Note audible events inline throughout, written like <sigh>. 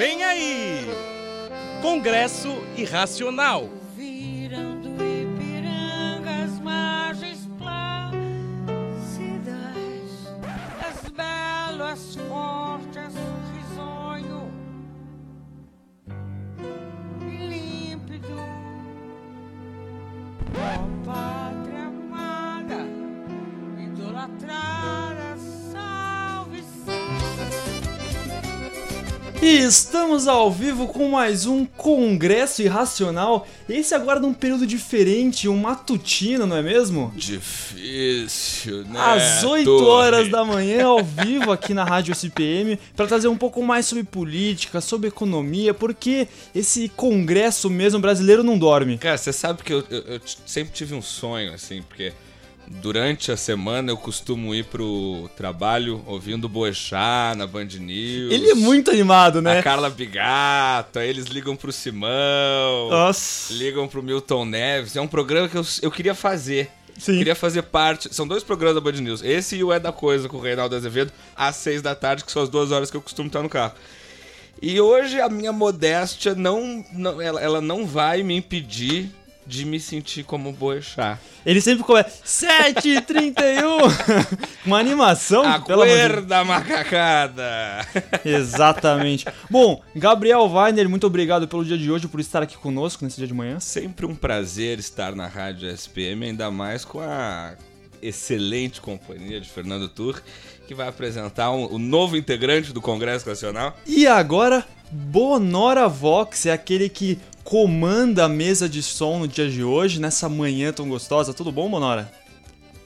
Vem aí! Congresso Irracional. Estamos ao vivo com mais um Congresso Irracional. Esse agora num período diferente, um matutino, não é mesmo? Difícil, né? Às 8 Torre? horas da manhã, ao vivo aqui na Rádio SPM, para trazer um pouco mais sobre política, sobre economia, porque esse congresso mesmo brasileiro não dorme. Cara, você sabe que eu, eu- eu sempre tive um sonho, assim, porque durante a semana eu costumo ir pro trabalho ouvindo Boechat na Band News. Ele é muito animado, né? A Carla Bigato, aí eles ligam pro Simão, Nossa. ligam pro Milton Neves. É um programa que eu, eu queria fazer. Sim. Queria fazer parte. São dois programas da Band News. Esse e o É da Coisa com o Reinaldo Azevedo, às seis da tarde, que são as duas horas que eu costumo estar no carro. E hoje a minha modéstia não. não ela, ela não vai me impedir de me sentir como Boechat. Ele sempre começa 7h31! <laughs> Uma animação. Aguarda, macacada! <laughs> Exatamente. Bom, Gabriel Weiner, muito obrigado pelo dia de hoje, por estar aqui conosco nesse dia de manhã. Sempre um prazer estar na Rádio SPM, ainda mais com a excelente companhia de Fernando Tur, que vai apresentar um- o novo integrante do Congresso Nacional. E agora, Bonora Vox é aquele que comanda a mesa de som no dia de hoje, nessa manhã tão gostosa. Tudo bom, Bonora?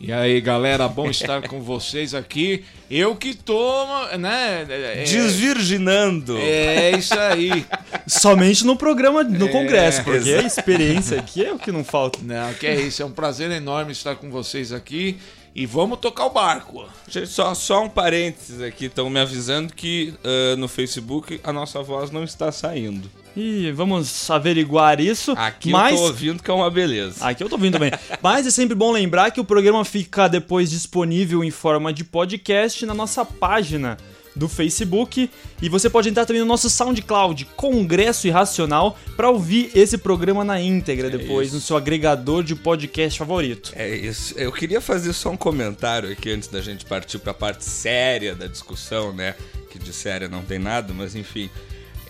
E aí, galera, bom estar com vocês aqui. Eu que tô, né? É, Desvirginando! é isso aí. Somente no programa, no É, congresso, porque a experiência aqui é o que não falta. Não, que é isso. É um prazer enorme estar com vocês aqui. E vamos tocar o barco. Gente, só, só um parênteses aqui, estão me avisando que ah, no Facebook a nossa voz não está saindo. E vamos averiguar isso. Aqui mas... eu tô ouvindo que é uma beleza. Aqui eu tô ouvindo também. Mas é sempre bom lembrar que o programa fica depois disponível em forma de podcast na nossa página do Facebook e você pode entrar também no nosso SoundCloud Congresso Irracional para ouvir esse programa na íntegra depois isso. no seu agregador de podcast favorito. É isso. Eu queria fazer só um comentário aqui antes da gente partir pra parte séria da discussão, né? Que de séria não tem nada, mas enfim.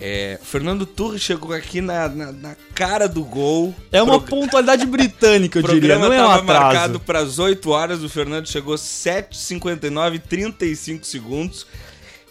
É, Fernando Torres chegou aqui na, na, na cara do gol. É uma Pro- pontualidade britânica, eu <laughs> diria, não é um atraso. marcado para as 8 horas, o Fernando chegou 7h59 35 segundos.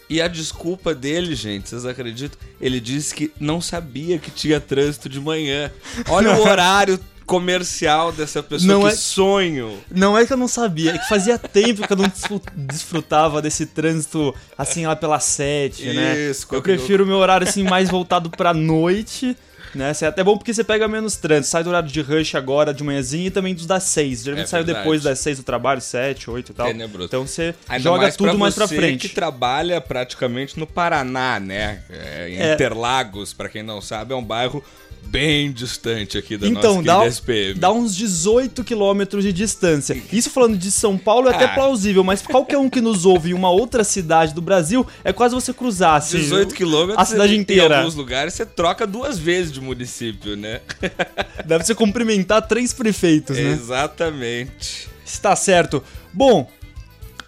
E a desculpa dele, gente, vocês acreditam? Ele disse que não sabia que tinha trânsito de manhã. Olha o horário comercial dessa pessoa, Não que é- sonho. Não é que eu não sabia, é que fazia tempo que eu não desfru- desfrutava desse trânsito assim lá pelas sete, né? Isso, Eu qualquer- prefiro o meu horário assim mais voltado pra noite, né? Isso é até bom porque você pega menos trânsito. Sai do horário de rush agora de manhãzinha e também dos das seis. Geralmente É saiu depois das seis do trabalho, sete, oito e tal. Tenebroso. Então você Ainda joga mais tudo mais pra frente. que trabalha praticamente no Paraná, né? É, em É. Interlagos, pra quem não sabe, é um bairro bem distante aqui da Então, nossa dá, SPM. dá uns 18 quilômetros de distância. Isso falando de São Paulo é até Ah. plausível, mas qualquer um que nos ouve em uma outra cidade do Brasil é quase você cruzar assim, 18 quilômetros, a cidade em- inteira. Em alguns lugares você troca duas vezes de município, né? <laughs> Deve você cumprimentar três prefeitos, né? Exatamente. Está certo. Bom,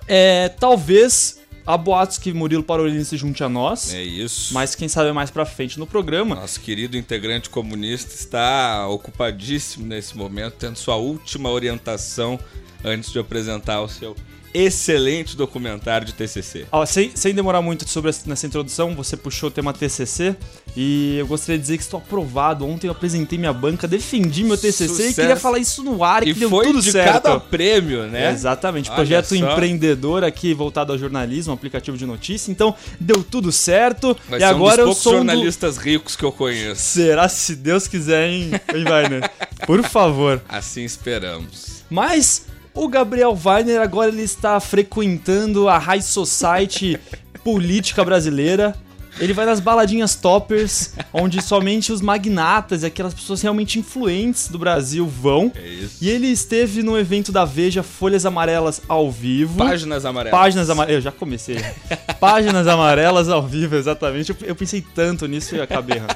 é, talvez há boatos que Murilo Parolini se junte a nós, É isso. mas quem sabe mais pra frente no programa. Nosso querido integrante comunista está ocupadíssimo nesse momento, tendo sua última orientação antes de apresentar o seu excelente documentário de TCC. Ó, sem, sem demorar muito sobre essa- nessa introdução, você puxou o tema TCC e eu gostaria de dizer que estou aprovado. Ontem eu apresentei minha banca, defendi meu TCC e Sucesso. queria falar isso no ar e, E que deu foi tudo de certo. cada prêmio, né? Exatamente, Olha projeto só. empreendedor aqui voltado ao jornalismo, aplicativo de notícia. Então deu tudo certo Vai e agora um dos eu sou um do... jornalistas ricos que eu conheço. Será se Deus quiser, hein, hein Weiner? Por favor. Assim esperamos. Mas o Gabriel Weiner agora ele está frequentando a High Society <laughs> política brasileira. Ele vai nas baladinhas toppers, onde somente os magnatas e aquelas pessoas realmente influentes do Brasil vão. É isso. E ele esteve no evento da Veja Folhas Amarelas ao vivo. Páginas amarelas. Páginas amarelas. Eu já comecei. <laughs> Páginas amarelas ao vivo, exatamente. Eu, eu pensei tanto nisso e acabei errando.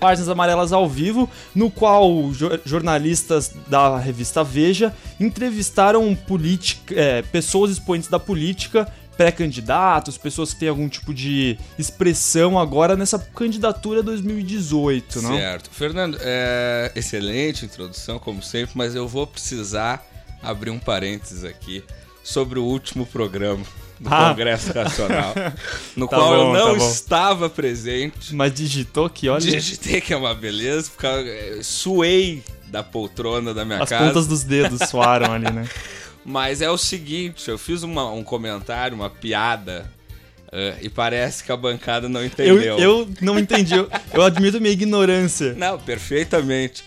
Páginas amarelas ao vivo, no qual jo- jornalistas da revista Veja entrevistaram é, pessoas expoentes da política, pré-candidatos, pessoas que têm algum tipo de expressão agora nessa candidatura 2018, não? Certo. Fernando, é, excelente introdução, como sempre, mas eu vou precisar abrir um parênteses aqui sobre o último programa do Ah. Congresso Nacional, <laughs> no Tá qual eu bom, não tá estava presente. Mas digitou que, olha, Digitei que é uma beleza, porque eu suei da poltrona da minha as casa. pontas dos dedos <laughs> suaram ali, né? Mas é o seguinte, eu fiz uma- um comentário, uma piada, eh, e parece que a bancada não Eu, entendeu. eu não entendi, eu, eu admito minha ignorância. Não, perfeitamente.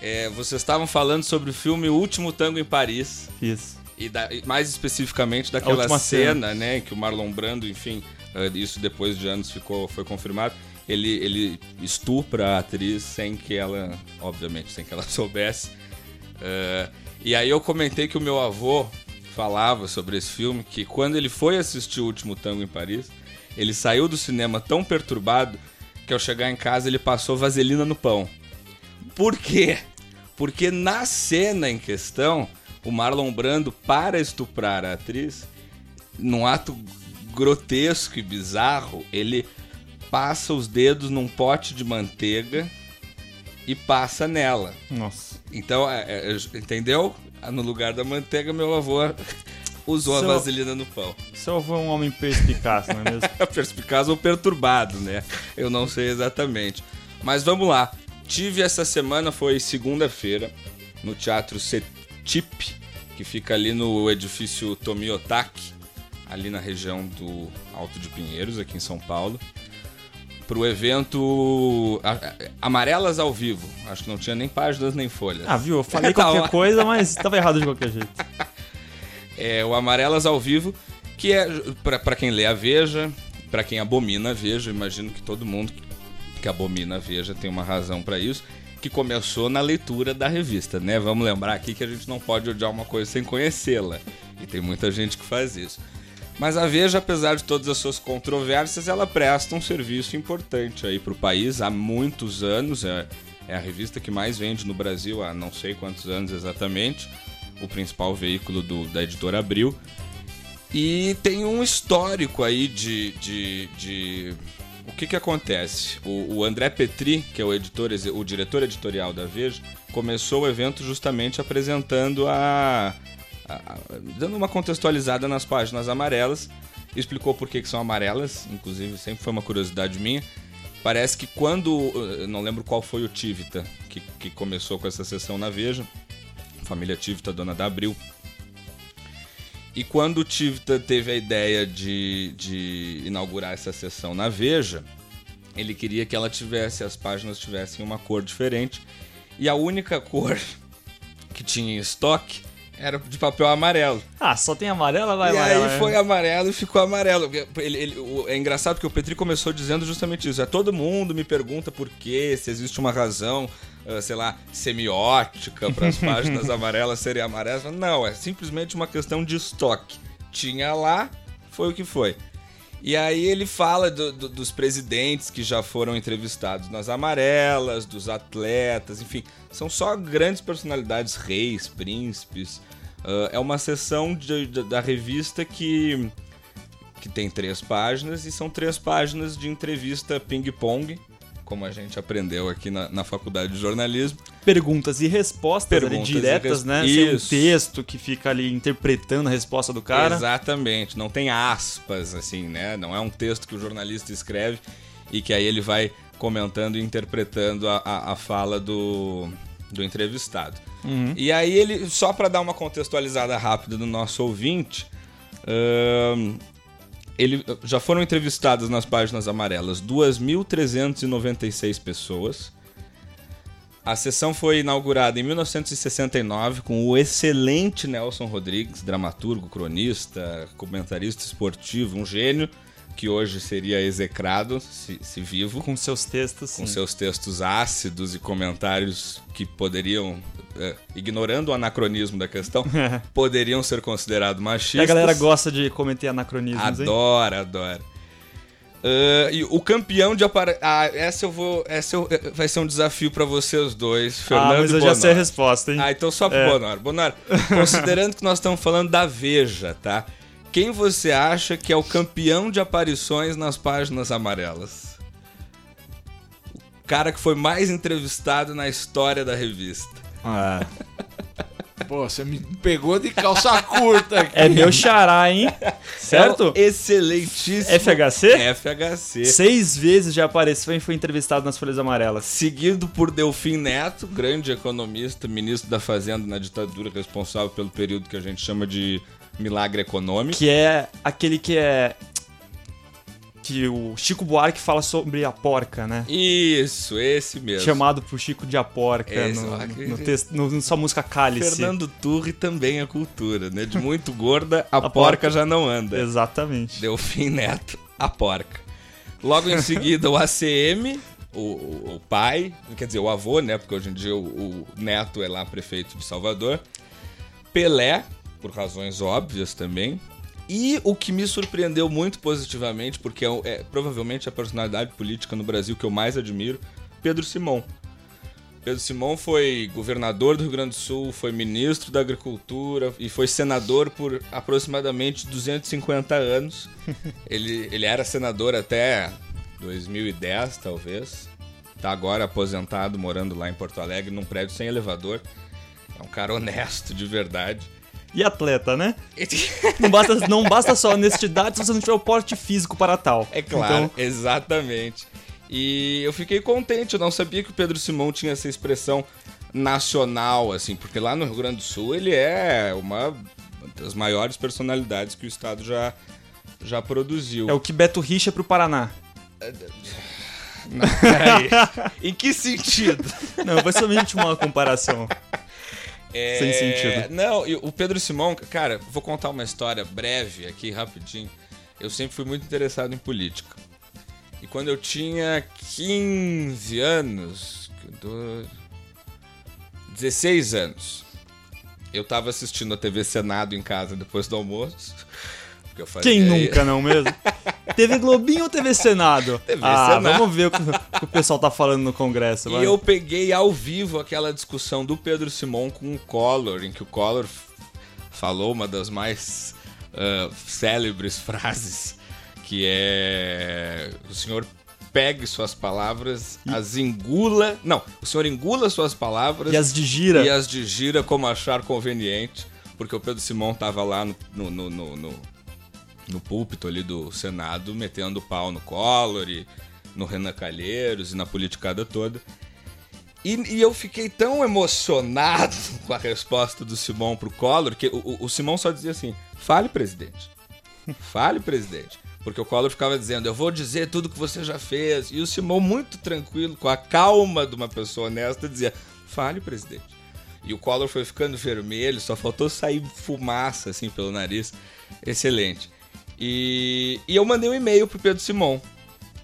É, vocês estavam falando sobre o filme O Último Tango em Paris. Isso. E, da- e mais especificamente daquela cena, cena. né, que o Marlon Brando, enfim, eh, isso depois de anos ficou, foi confirmado. Ele, ele estupra a atriz sem que ela, obviamente, sem que ela <laughs> soubesse. Eh, e aí eu comentei que o meu avô falava sobre esse filme, que quando ele foi assistir o Último Tango em Paris, ele saiu do cinema tão perturbado que ao chegar em casa ele passou vaselina no pão. Por quê? Porque na cena em questão, o Marlon Brando, para estuprar a atriz, num ato grotesco e bizarro, ele passa os dedos num pote de manteiga e passa nela. Nossa. Então, é, é, entendeu? No lugar da manteiga, meu avô <laughs> usou Seu- a vaselina no pão. Seu avô é um homem perspicaz, não é mesmo? <laughs> Perspicaz ou perturbado, né? Eu não sei exatamente. Mas vamos lá. Tive essa semana, foi segunda-feira, no Teatro CETIP, que fica ali no edifício Tomiotaki, ali na região do Alto de Pinheiros, aqui em São Paulo. Pro evento a- a- Amarelas ao Vivo. Acho que não tinha nem páginas nem folhas. Ah, viu? Eu falei <laughs> Tá qualquer coisa, mas tava errado de qualquer jeito. <laughs> é o Amarelas ao Vivo, que é pra quem lê a Veja, pra quem abomina a Veja, imagino que todo mundo que abomina a Veja tem uma razão pra isso, que começou na leitura da revista, né? Vamos lembrar aqui que a gente não pode odiar uma coisa sem conhecê-la, e tem muita gente que faz isso. Mas a Veja, apesar de todas as suas controvérsias, ela presta um serviço importante aí pro país há muitos anos, é, é a revista que mais vende no Brasil há não sei quantos anos exatamente, o principal veículo do- da editora Abril. E tem um histórico aí de. de, de- O que que acontece? O, o André Petri, que é o, editor, o diretor editorial da Veja, começou o evento justamente apresentando a. a- a- dando uma contextualizada nas páginas amarelas. Explicou por que, que são amarelas, inclusive sempre foi uma curiosidade minha. Parece que quando. eu Não lembro qual foi o Tivita que, que começou com essa sessão na Veja. Família Tivita, dona da Abril. E quando o Tivita teve a ideia de, de inaugurar essa sessão na Veja, ele queria que ela tivesse, as páginas tivessem uma cor diferente. E a única cor que tinha em estoque era de papel amarelo. Ah, só tem amarela, vai e aí né? foi amarelo e ficou amarelo. Ele- ele- o- é engraçado porque o Petri começou dizendo justamente isso. É todo mundo me pergunta por quê, se existe uma razão, sei lá, semiótica para as páginas <laughs> amarelas serem amarelas. Não, é simplesmente uma questão de estoque. Tinha lá, foi o que foi. E aí ele fala do- do- dos presidentes que já foram entrevistados nas amarelas, dos atletas, enfim. São só grandes personalidades, reis, príncipes. Ah, é uma sessão de- de- da revista que, que tem três páginas e são três páginas de entrevista ping-pong, como a gente aprendeu aqui na, na faculdade de jornalismo. Perguntas e respostas ali Perguntas e diretas, res- né? Sem um Isso. texto que fica ali interpretando a resposta do cara. Exatamente, não tem aspas, assim, né? Não é um texto que o jornalista escreve e que aí ele vai comentando e interpretando a, a, a fala do, do entrevistado. E aí ele, só para dar uma contextualizada rápida do nosso ouvinte, ele, já foram entrevistadas nas páginas amarelas 2.396 pessoas. A sessão foi inaugurada em 1969 com o excelente Nelson Rodrigues, dramaturgo, cronista, comentarista esportivo, um gênio. Que hoje seria execrado, se, se vivo, Com seus textos, com sim. seus textos ácidos e comentários que poderiam, é, ignorando o anacronismo da questão, <laughs> poderiam ser considerados E machistas. a galera gosta de cometer anacronismos, hein? Adora, adora. Ah, e o campeão de apare... Ah, essa eu vou. Essa eu- eh, vai ser um desafio pra vocês dois, Fernando Ah, mas e eu já sei a resposta, hein? Ah, então só pro É. Bonoro. Bonoro, <laughs> considerando que nós estamos falando da Veja, tá? Quem você acha que é o campeão de aparições nas páginas amarelas? O cara que foi mais entrevistado na história da revista. Ah, <laughs> Pô, você me pegou de calça curta aqui. é meu xará, hein? Certo? É excelentíssimo FHC? FHC. Seis vezes já apareceu e foi entrevistado nas Folhas Amarelas. Seguido por Delfim Neto, grande economista, ministro da Fazenda na ditadura, responsável pelo período que a gente chama de milagre econômico. Que é aquele que é. Que o Chico Buarque fala sobre a porca, né? Isso, esse mesmo. Chamado pro Chico de a porca Esse, no, que- no, texto, no, na sua música Cálice. Fernando Turri também é cultura, né? De muito gorda, a, <laughs> A porca, porca. já não anda. Exatamente. Delfim Neto, a porca. Logo em seguida, o ACM, o, o- o pai, quer dizer, o avô, né? Porque hoje em dia o, o neto é lá prefeito de Salvador. Pelé, por razões óbvias também. E o que me surpreendeu muito positivamente, porque é, é provavelmente a personalidade política no Brasil que eu mais admiro, Pedro Simão. Pedro Simão foi governador do Rio Grande do Sul, foi ministro da Agricultura e foi senador por aproximadamente 250 anos. <laughs> ele, ele era senador até 2010, talvez. Tá agora aposentado, morando lá em Porto Alegre, num prédio sem elevador. É um cara honesto, de verdade. E atleta, né? Não basta, não basta só honestidade se você não tiver o porte físico para tal. É claro, Então, exatamente. E eu fiquei contente, eu não sabia que o Pedro Simão tinha essa expressão nacional, assim, porque lá no Rio Grande do Sul ele é uma das maiores personalidades que o Estado já, já produziu. é o que Beto Richa pro Paraná. Não, peraí. <laughs> em que sentido? Não, foi somente uma comparação. É, Sem sentido. Não, e o Pedro Simão, cara, vou contar uma história breve aqui, rapidinho. Eu sempre fui muito interessado em política. E quando eu tinha 15 anos, do- 16 anos, eu tava assistindo a TV Senado em casa depois do almoço. Porque eu Quem nunca, não mesmo? <laughs> TV Globinho ou TV Senado? TV ah, Senado. vamos ver o que, o que o pessoal tá falando no Congresso. vai. E eu peguei ao vivo aquela discussão do Pedro Simon com o Collor, em que o Collor falou uma das mais ah, célebres frases, que é o senhor pegue suas palavras, as engula... Não, o senhor engula suas palavras E as de gira. e as digira como achar conveniente, porque o Pedro Simon tava lá no, no, no, no, no- púlpito ali do Senado, metendo pau no Collor e no Renan Calheiros e na politicada toda. E, e eu fiquei tão emocionado <laughs> com a resposta do Simão pro Collor, que o, o- o Simão só dizia assim, fale, presidente. Fale, presidente. Porque o Collor ficava dizendo, eu vou dizer tudo que você já fez. E o Simão, muito tranquilo, com a calma de uma pessoa honesta, dizia, fale, presidente. E o Collor foi ficando vermelho, só faltou sair fumaça assim pelo nariz. Excelente. E, e eu mandei um e-mail pro Pedro Simon,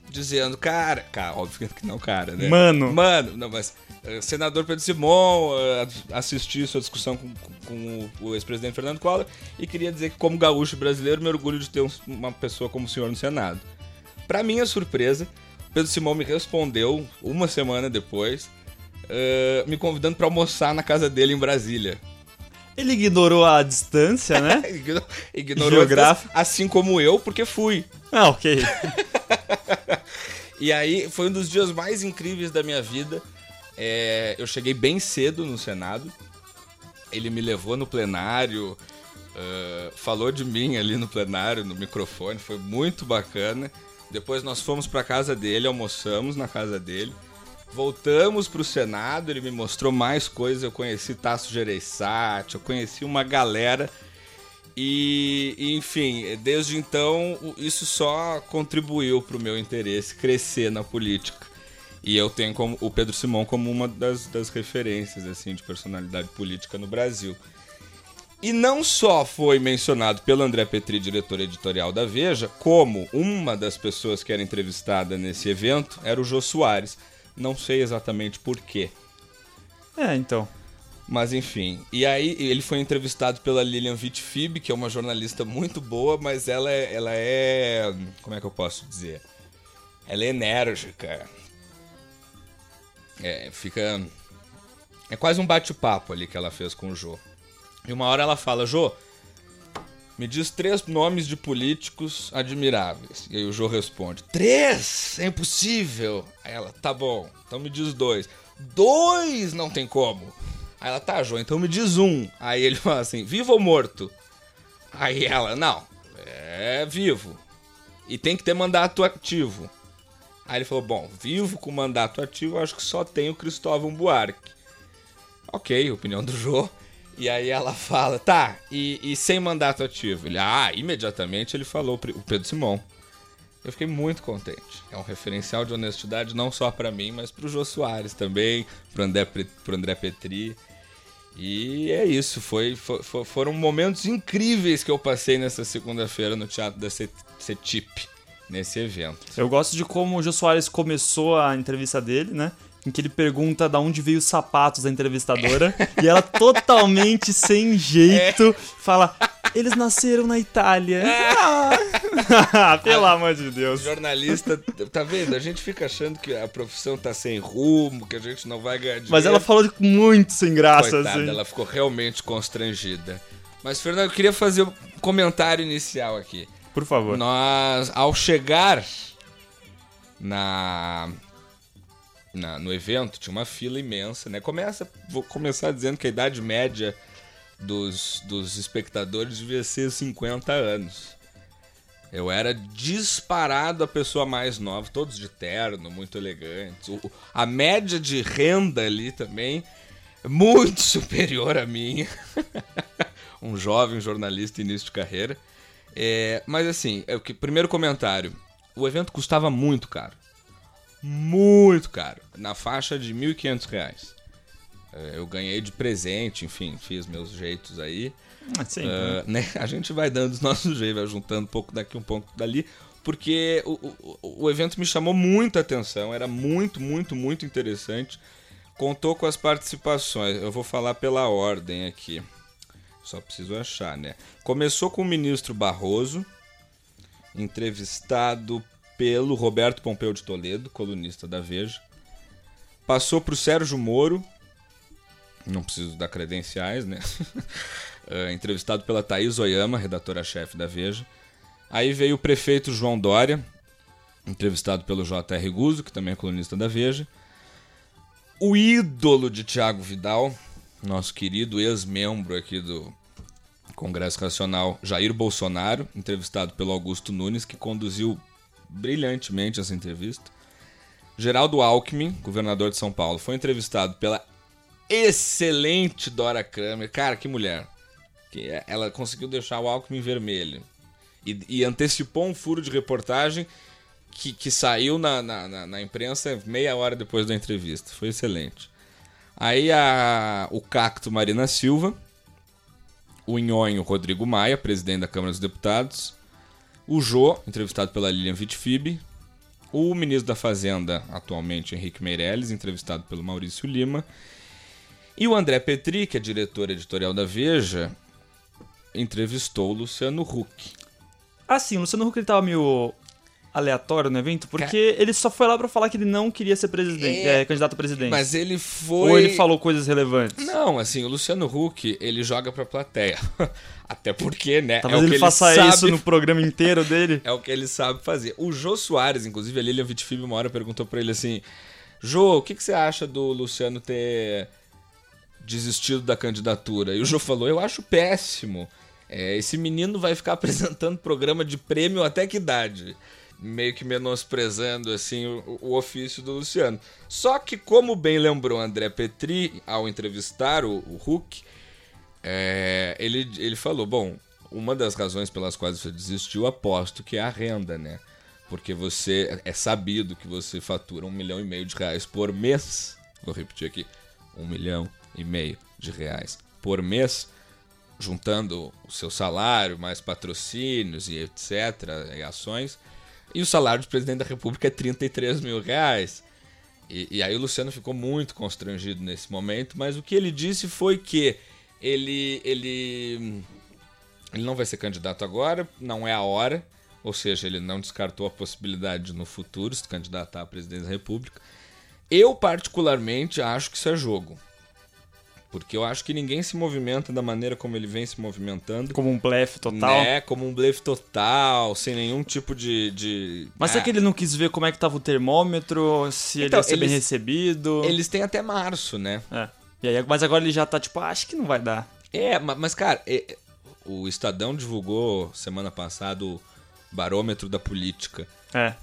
dizendo, cara, cara, óbvio que não, cara, né? Mano. Mano, não, mas eh, senador Pedro Simon, eh, assisti sua discussão com, com o ex-presidente Fernando Collor e queria dizer que, como gaúcho brasileiro, me orgulho de ter um- uma pessoa como o senhor no Senado. Pra minha surpresa, Pedro Simon me respondeu uma semana depois, eh, me convidando pra almoçar na casa dele em Brasília. Ele ignorou a distância, né? <laughs> Igno- Ignorou Geográfico. assim como eu, porque fui. Ah, ok. <laughs> E aí foi um dos dias mais incríveis da minha vida. É, eu cheguei bem cedo no Senado. Ele me levou no plenário, ah, falou de mim ali no plenário, no microfone, foi muito bacana. Depois nós fomos para casa dele, almoçamos na casa dele. Voltamos pro Senado, ele me mostrou mais coisas. Eu conheci Tasso Gereissati, eu conheci uma galera. E, enfim, desde então, isso só contribuiu pro meu interesse crescer na política. E eu tenho como, o Pedro Simão como uma das, das referências assim de personalidade política no Brasil. E não só foi mencionado pelo André Petri, diretor editorial da Veja, como uma das pessoas que era entrevistada nesse evento era o Jô Soares. Não sei exatamente por quê. É, então. Mas enfim. E aí ele foi entrevistado pela Lilian Vitfib, que é uma jornalista muito boa, mas ela é, ela é. Como é que eu posso dizer? Ela é enérgica. É, fica. É quase um bate-papo ali que ela fez com o Jô. E uma hora ela fala, Jô, me diz três nomes de políticos admiráveis. E aí o Jô responde, três? É impossível. Aí ela, tá bom, então me diz dois. Dois não tem como. Aí ela, tá, Jô, então me diz um. Aí ele <laughs> fala assim, vivo ou morto? Aí ela, não, é vivo. E tem que ter mandato ativo. Aí ele falou, bom, vivo com mandato ativo, acho que só tem o Cristóvão Buarque. Ok, opinião do Jô. E aí ela fala, tá, e, e sem mandato ativo? Ele, ah, imediatamente ele falou o Pedro Simão. Eu fiquei muito contente. É um referencial de honestidade não só para mim, mas pro Jô Soares também, pro André, pro André Petri. E é isso, foi, foram momentos incríveis que eu passei nessa segunda-feira no Teatro da CETIP, nesse evento. Eu gosto de como o Jô Soares começou a entrevista dele, né? Em que ele pergunta da onde veio os sapatos da entrevistadora e ela totalmente sem jeito fala eles nasceram na Itália. Ah, <laughs> pelo A- amor de Deus. Jornalista, tá vendo? A gente fica achando que a profissão tá sem rumo, que a gente não vai ganhar dinheiro. Mas ela falou muito sem graça, Coitada, assim. ela ficou realmente constrangida. Mas, Fernando, eu queria fazer um comentário inicial aqui. Por favor. Nós, ao chegar na, na- no evento, tinha uma fila imensa, né? Começa, vou começar dizendo que a idade média dos, dos espectadores devia ser 50 anos. Eu era disparado a pessoa mais nova, todos de terno, muito elegantes. O- a média de renda ali também muito <laughs> superior à minha. <laughs> um jovem jornalista início de carreira. É, mas assim, é o que, primeiro comentário. O evento custava muito caro. Muito caro. Na faixa de 1.500 reais. É, Eu ganhei de presente, enfim, fiz meus jeitos aí. Ah, sim, Ah, né? A gente vai dando os nossos jeitos, vai juntando um pouco daqui, um pouco dali, porque o, o, o evento me chamou muita atenção, era muito, muito, muito interessante. Contou com as participações, eu vou falar pela ordem aqui, só preciso achar, né? Começou com o ministro Barroso, entrevistado pelo Roberto Pompeu de Toledo, colunista da Veja. Passou para o Sérgio Moro, não preciso dar credenciais, né? <laughs> Eh, entrevistado pela Thaís Oyama, redatora-chefe da Veja. Aí veio o prefeito João Dória, entrevistado pelo J.R. Guzzo, que também é colunista da Veja. O ídolo de Tiago Vidal, nosso querido ex-membro aqui do Congresso Nacional, Jair Bolsonaro, entrevistado pelo Augusto Nunes, que conduziu brilhantemente essa entrevista. Geraldo Alckmin, governador de São Paulo, foi entrevistado pela excelente Dora Kramer. Cara, que mulher. Que é- ela conseguiu deixar o Alckmin vermelho. E, e antecipou um furo de reportagem que, que saiu na, na, na- na imprensa meia hora depois da entrevista. Foi excelente. Aí a, o Cacto Marina Silva, o Nhonho Rodrigo Maia, presidente da Câmara dos Deputados, o Jô, entrevistado pela Lilian Vitfib, o ministro da Fazenda, atualmente Henrique Meirelles, entrevistado pelo Maurício Lima, e o André Petri, que é diretor editorial da Veja, entrevistou o Luciano Huck. Assim, o Luciano Huck ele tava meio aleatório no evento, porque ele só foi lá pra falar que ele não queria ser presidente, É, é, candidato a presidente. Mas ele foi. Ou ele falou coisas relevantes? Não, assim, o Luciano Huck, ele joga pra plateia. <laughs> Até porque, né? Talvez é o ele que faça sabe isso no programa inteiro dele. <laughs> É o que ele sabe fazer. O Jô Soares, inclusive, a Lilian Vitfib uma hora perguntou pra ele assim: Jô, o que, que você acha do Luciano ter desistido da candidatura? E o Jô falou: Eu acho péssimo. É, esse menino vai ficar <laughs> apresentando programa de prêmio até que idade? Meio que menosprezando assim o, o ofício do Luciano. Só que, como bem lembrou André Petri ao entrevistar o, o Huck, é, ele, ele falou: bom, uma das razões pelas quais você desistiu, aposto que é a renda, né? Porque você é sabido que você fatura um milhão e meio de reais por mês. Vou repetir aqui: um milhão e meio de reais por mês juntando o seu salário, mais patrocínios e etc, e ações. E o salário de presidente da República é 33 mil reais. E, e aí o Luciano ficou muito constrangido nesse momento, mas o que ele disse foi que ele, ele, ele não vai ser candidato agora, não é a hora, ou seja, ele não descartou a possibilidade de no futuro se candidatar à presidência da República. Eu, particularmente, acho que isso é jogo. Porque eu acho que ninguém se movimenta da maneira como ele vem se movimentando. Como um blefe total. Né? Como um blefe total, sem nenhum tipo de. de... Mas Ah, será que ele não quis ver como é que tava o termômetro, se ele Então, ia ser bem eles- recebido? Eles têm até março, né? É. E aí, mas agora ele já tá tipo, ah, acho que não vai dar. É, ma- mas, cara, é- é- o Estadão divulgou semana passada o barômetro da política. É.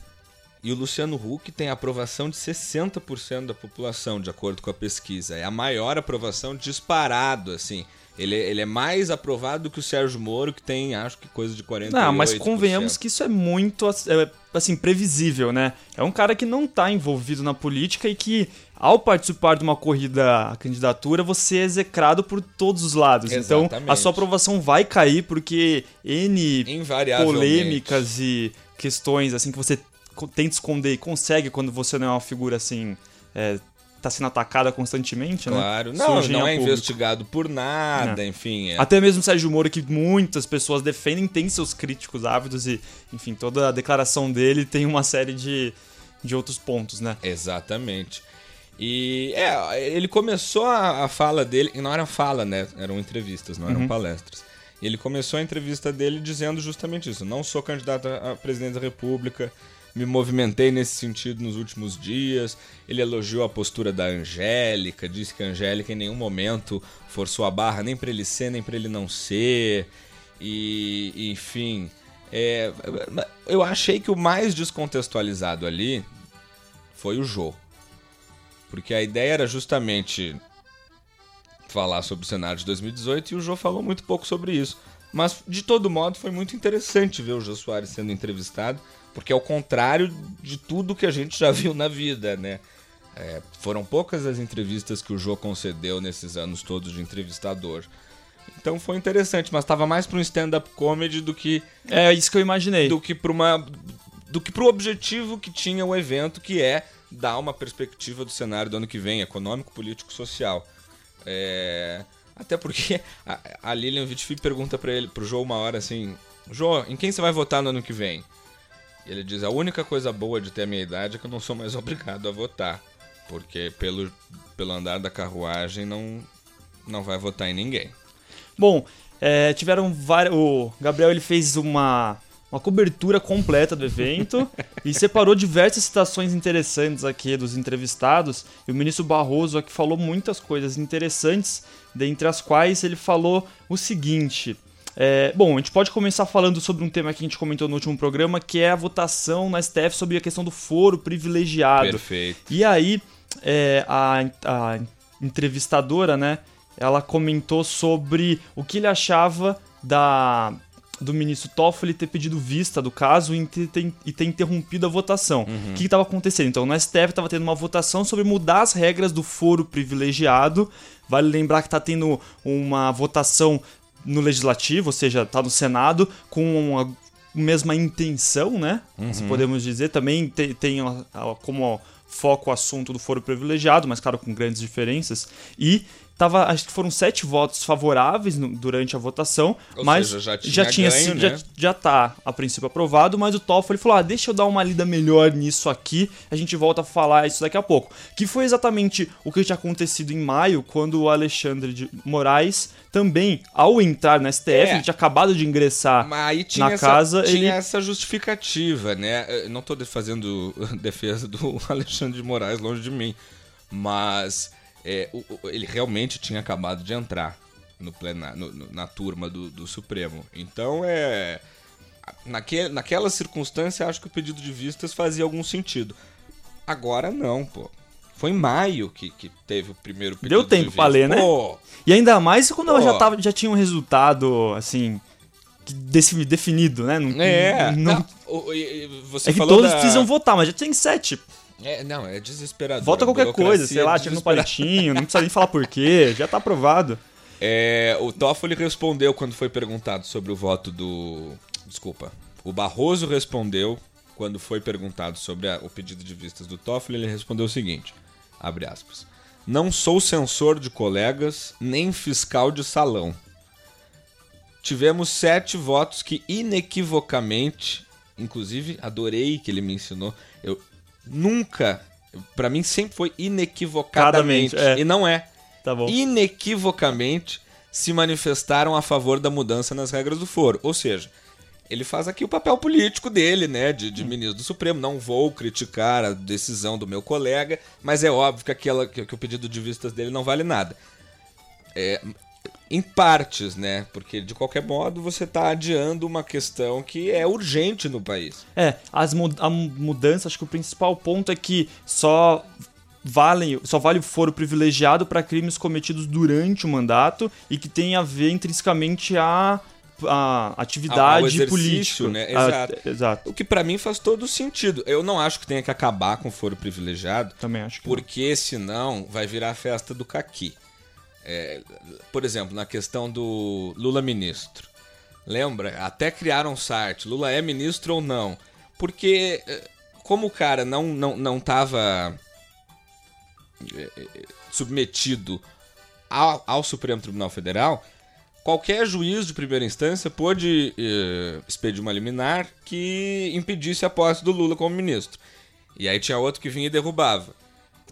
E o Luciano Huck tem aprovação de 60% da população, de acordo com a pesquisa. É a maior aprovação disparado, assim. Ele, ele é mais aprovado do que o Sérgio Moro, que tem, acho que, coisa de 48%. Não, mas convenhamos que isso é muito, é, assim, previsível, né? É um cara que não tá envolvido na política e que, ao participar de uma corrida à candidatura, você é execrado por todos os lados. Então, a Exatamente. sua aprovação vai cair porque N polêmicas e questões, assim, que você tenta esconder e consegue quando você não é uma figura, assim, é, tá sendo atacada constantemente, né? Claro. Não, Surgem não é público. investigado por nada, enfim. é- Até mesmo Sérgio Moro, que muitas pessoas defendem, tem seus críticos ávidos e, enfim, toda a declaração dele tem uma série de, de outros pontos, né? Exatamente. E é, ele começou a, a fala dele, e não era fala, né? Eram entrevistas, não eram Uhum. palestras. E ele começou a entrevista dele dizendo justamente isso: não sou candidato a presidente da República, me movimentei nesse sentido nos últimos dias. Ele elogiou a postura da Angélica, disse que a Angélica em nenhum momento forçou a barra nem pra ele ser, nem pra ele não ser. E, enfim, é, eu achei que o mais descontextualizado ali foi o Jô. Porque a ideia era justamente falar sobre o cenário de 2018 e o Jô falou muito pouco sobre isso. Mas, de todo modo, foi muito interessante ver o Jô Soares sendo entrevistado, porque é o contrário de tudo que a gente já viu na vida, né? É, foram poucas as entrevistas que o Jô concedeu nesses anos todos de entrevistador. Então foi interessante, mas estava mais para um stand-up comedy do que É isso que eu imaginei. do que para uma do que pro objetivo que tinha o evento, que é dar uma perspectiva do cenário do ano que vem, econômico, político, social. É, Até porque a, a Lilian Vitfi pergunta para ele, pro João uma hora assim, Jô, em quem você vai votar no ano que vem? Ele diz, a única coisa boa de ter a minha idade é que eu não sou mais <laughs> obrigado a votar. Porque pelo, pelo andar da carruagem não, não vai votar em ninguém. Bom, é, tiveram vários. O Gabriel ele fez uma, uma cobertura completa do evento <laughs> e separou diversas citações interessantes aqui dos entrevistados. E o ministro Barroso aqui falou muitas coisas interessantes, dentre as quais ele falou o seguinte. É, bom, a gente pode começar falando sobre um tema que a gente comentou no último programa, que é a votação na STF sobre a questão do foro privilegiado. Perfeito. E aí, é, a, a entrevistadora, né, ela comentou sobre o que ele achava da do ministro Toffoli ter pedido vista do caso e ter, ter- e ter interrompido a votação. O que estava acontecendo? Então, no STF estava tendo uma votação sobre mudar as regras do foro privilegiado. Vale lembrar que está tendo uma votação no legislativo, ou seja, está no Senado, com a mesma intenção, né? Se podemos dizer. Também te- tem a- como foco o assunto do foro privilegiado, mas claro, com grandes diferenças. E tava, acho que foram sete votos favoráveis no- durante a votação, Ou mas seja, já tinha ganho, sido- né? já, já tá a princípio aprovado, mas o Toffoli falou: ah, deixa eu dar uma lida melhor nisso aqui, a gente volta a falar isso daqui a pouco. Que foi exatamente o que tinha acontecido em maio, quando o Alexandre de Moraes também, ao entrar na STF, É. ele tinha acabado de ingressar tinha, na essa, casa, tinha ele- essa justificativa, né? Eu não tô fazendo <laughs> defesa do <laughs> Alexandre de Moraes longe de mim, mas é, o- o- ele realmente tinha acabado de entrar no plena, no- no- na turma do, do Supremo. Então é. Naque, naquela circunstância, acho que o pedido de vistas fazia algum sentido. Agora não, pô. Foi em maio que, que teve o primeiro pedido Deu tempo de pra ler, né? Pô, E ainda mais quando ela Pô. já, tava, já tinha um resultado, assim, definido, né? Não, é. não- Não, e você é que todos da- precisam votar, mas já tem sete. É, não, é desesperador. Vota qualquer coisa, sei lá, é tira no palitinho, não precisa nem falar por quê, já tá aprovado. É, o Toffoli respondeu quando foi perguntado sobre o voto do. Desculpa. O Barroso respondeu quando foi perguntado sobre a- o pedido de vistas do Toffoli. Ele respondeu o seguinte: abre aspas. Não sou censor de colegas, nem fiscal de salão. Tivemos sete votos que inequivocamente, inclusive adorei que ele me ensinou. Eu nunca, pra mim sempre foi inequivocadamente, Cadamente, é. e não é Tá bom. inequivocamente se manifestaram a favor da mudança nas regras do foro. Ou seja, ele faz aqui o papel político dele, né, de, de ministro do Supremo. Não vou criticar a decisão do meu colega, mas é óbvio que, aquela, que, que o pedido de vistas dele não vale nada. É, em partes, né? Porque de qualquer modo você está adiando uma questão que é urgente no país. É, as mu- a mudança, acho que o principal ponto é que só valem, só vale o foro privilegiado para crimes cometidos durante o mandato e que tem a ver intrinsecamente a, a atividade política. né? A- Exato. exato. O que pra mim faz todo sentido. Eu não acho que tenha que acabar com o foro privilegiado, Também acho que porque senão vai virar a festa do caqui. É, por exemplo, na questão do Lula ministro. Lembra? Até criaram um site, Lula é ministro ou não? Porque eh, como o cara não não não tava eh, eh, submetido ao, ao Supremo Tribunal Federal, qualquer juiz de primeira instância pôde expedir uma liminar que impedisse a posse do Lula como ministro. E aí tinha outro que vinha e derrubava.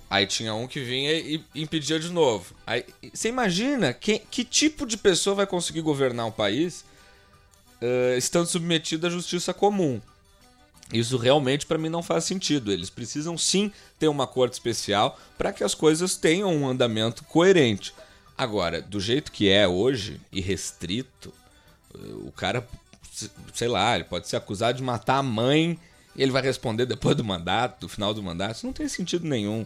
Aí tinha um que vinha e impedia de novo. Aí, você imagina que, que tipo de pessoa vai conseguir governar um país eh, estando submetido à justiça comum? Isso realmente para mim não faz sentido. Eles precisam sim ter uma corte especial para que as coisas tenham um andamento coerente. Agora, do jeito que é hoje, irrestrito, eh, o cara, se- sei lá, ele pode ser acusado de matar a mãe e ele vai responder depois do mandato, do final do mandato. Isso não tem sentido nenhum.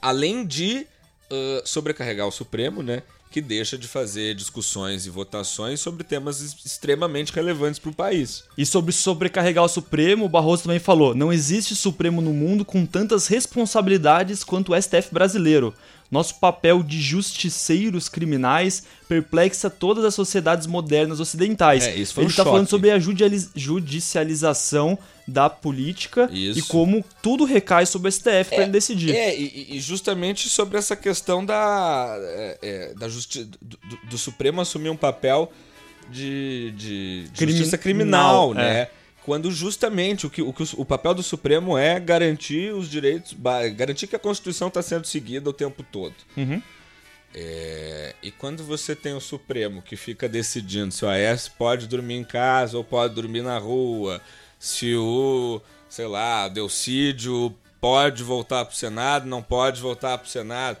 Além de ãh, sobrecarregar o Supremo, né? Que deixa de fazer discussões e votações sobre temas extremamente relevantes para o país. E sobre sobrecarregar o Supremo, o Barroso também falou: não existe Supremo no mundo com tantas responsabilidades quanto o STF brasileiro. Nosso papel de justiceiros criminais perplexa todas as sociedades modernas ocidentais. É, isso foi Ele um está falando sobre a judicialização da política Isso. e como tudo recai sobre o STF para ele decidir. É, e, e justamente sobre essa questão da, é, é, da justi do, do- Supremo assumir um papel de, de Criminal, justiça criminal, é. né? Quando justamente o que, o que o, o papel do Supremo é garantir os direitos, garantir que a Constituição está sendo seguida o tempo todo. Uhum. É, e quando você tem o Supremo que fica decidindo se o AS pode dormir em casa ou pode dormir na rua, se o, sei lá, Delcídio pode voltar para o Senado, não pode voltar para o Senado,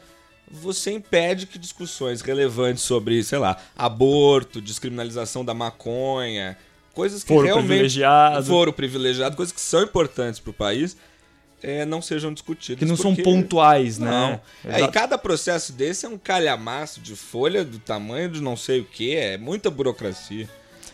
você impede que discussões relevantes sobre, sei lá, aborto, descriminalização da maconha, coisas que Foro realmente privilegiado. foram privilegiado, coisas que são importantes para o país, é, não sejam discutidas. Que não são porque- pontuais, né? não. É, e cada processo desse é um calhamaço de folha do tamanho de não sei o que, é muita burocracia.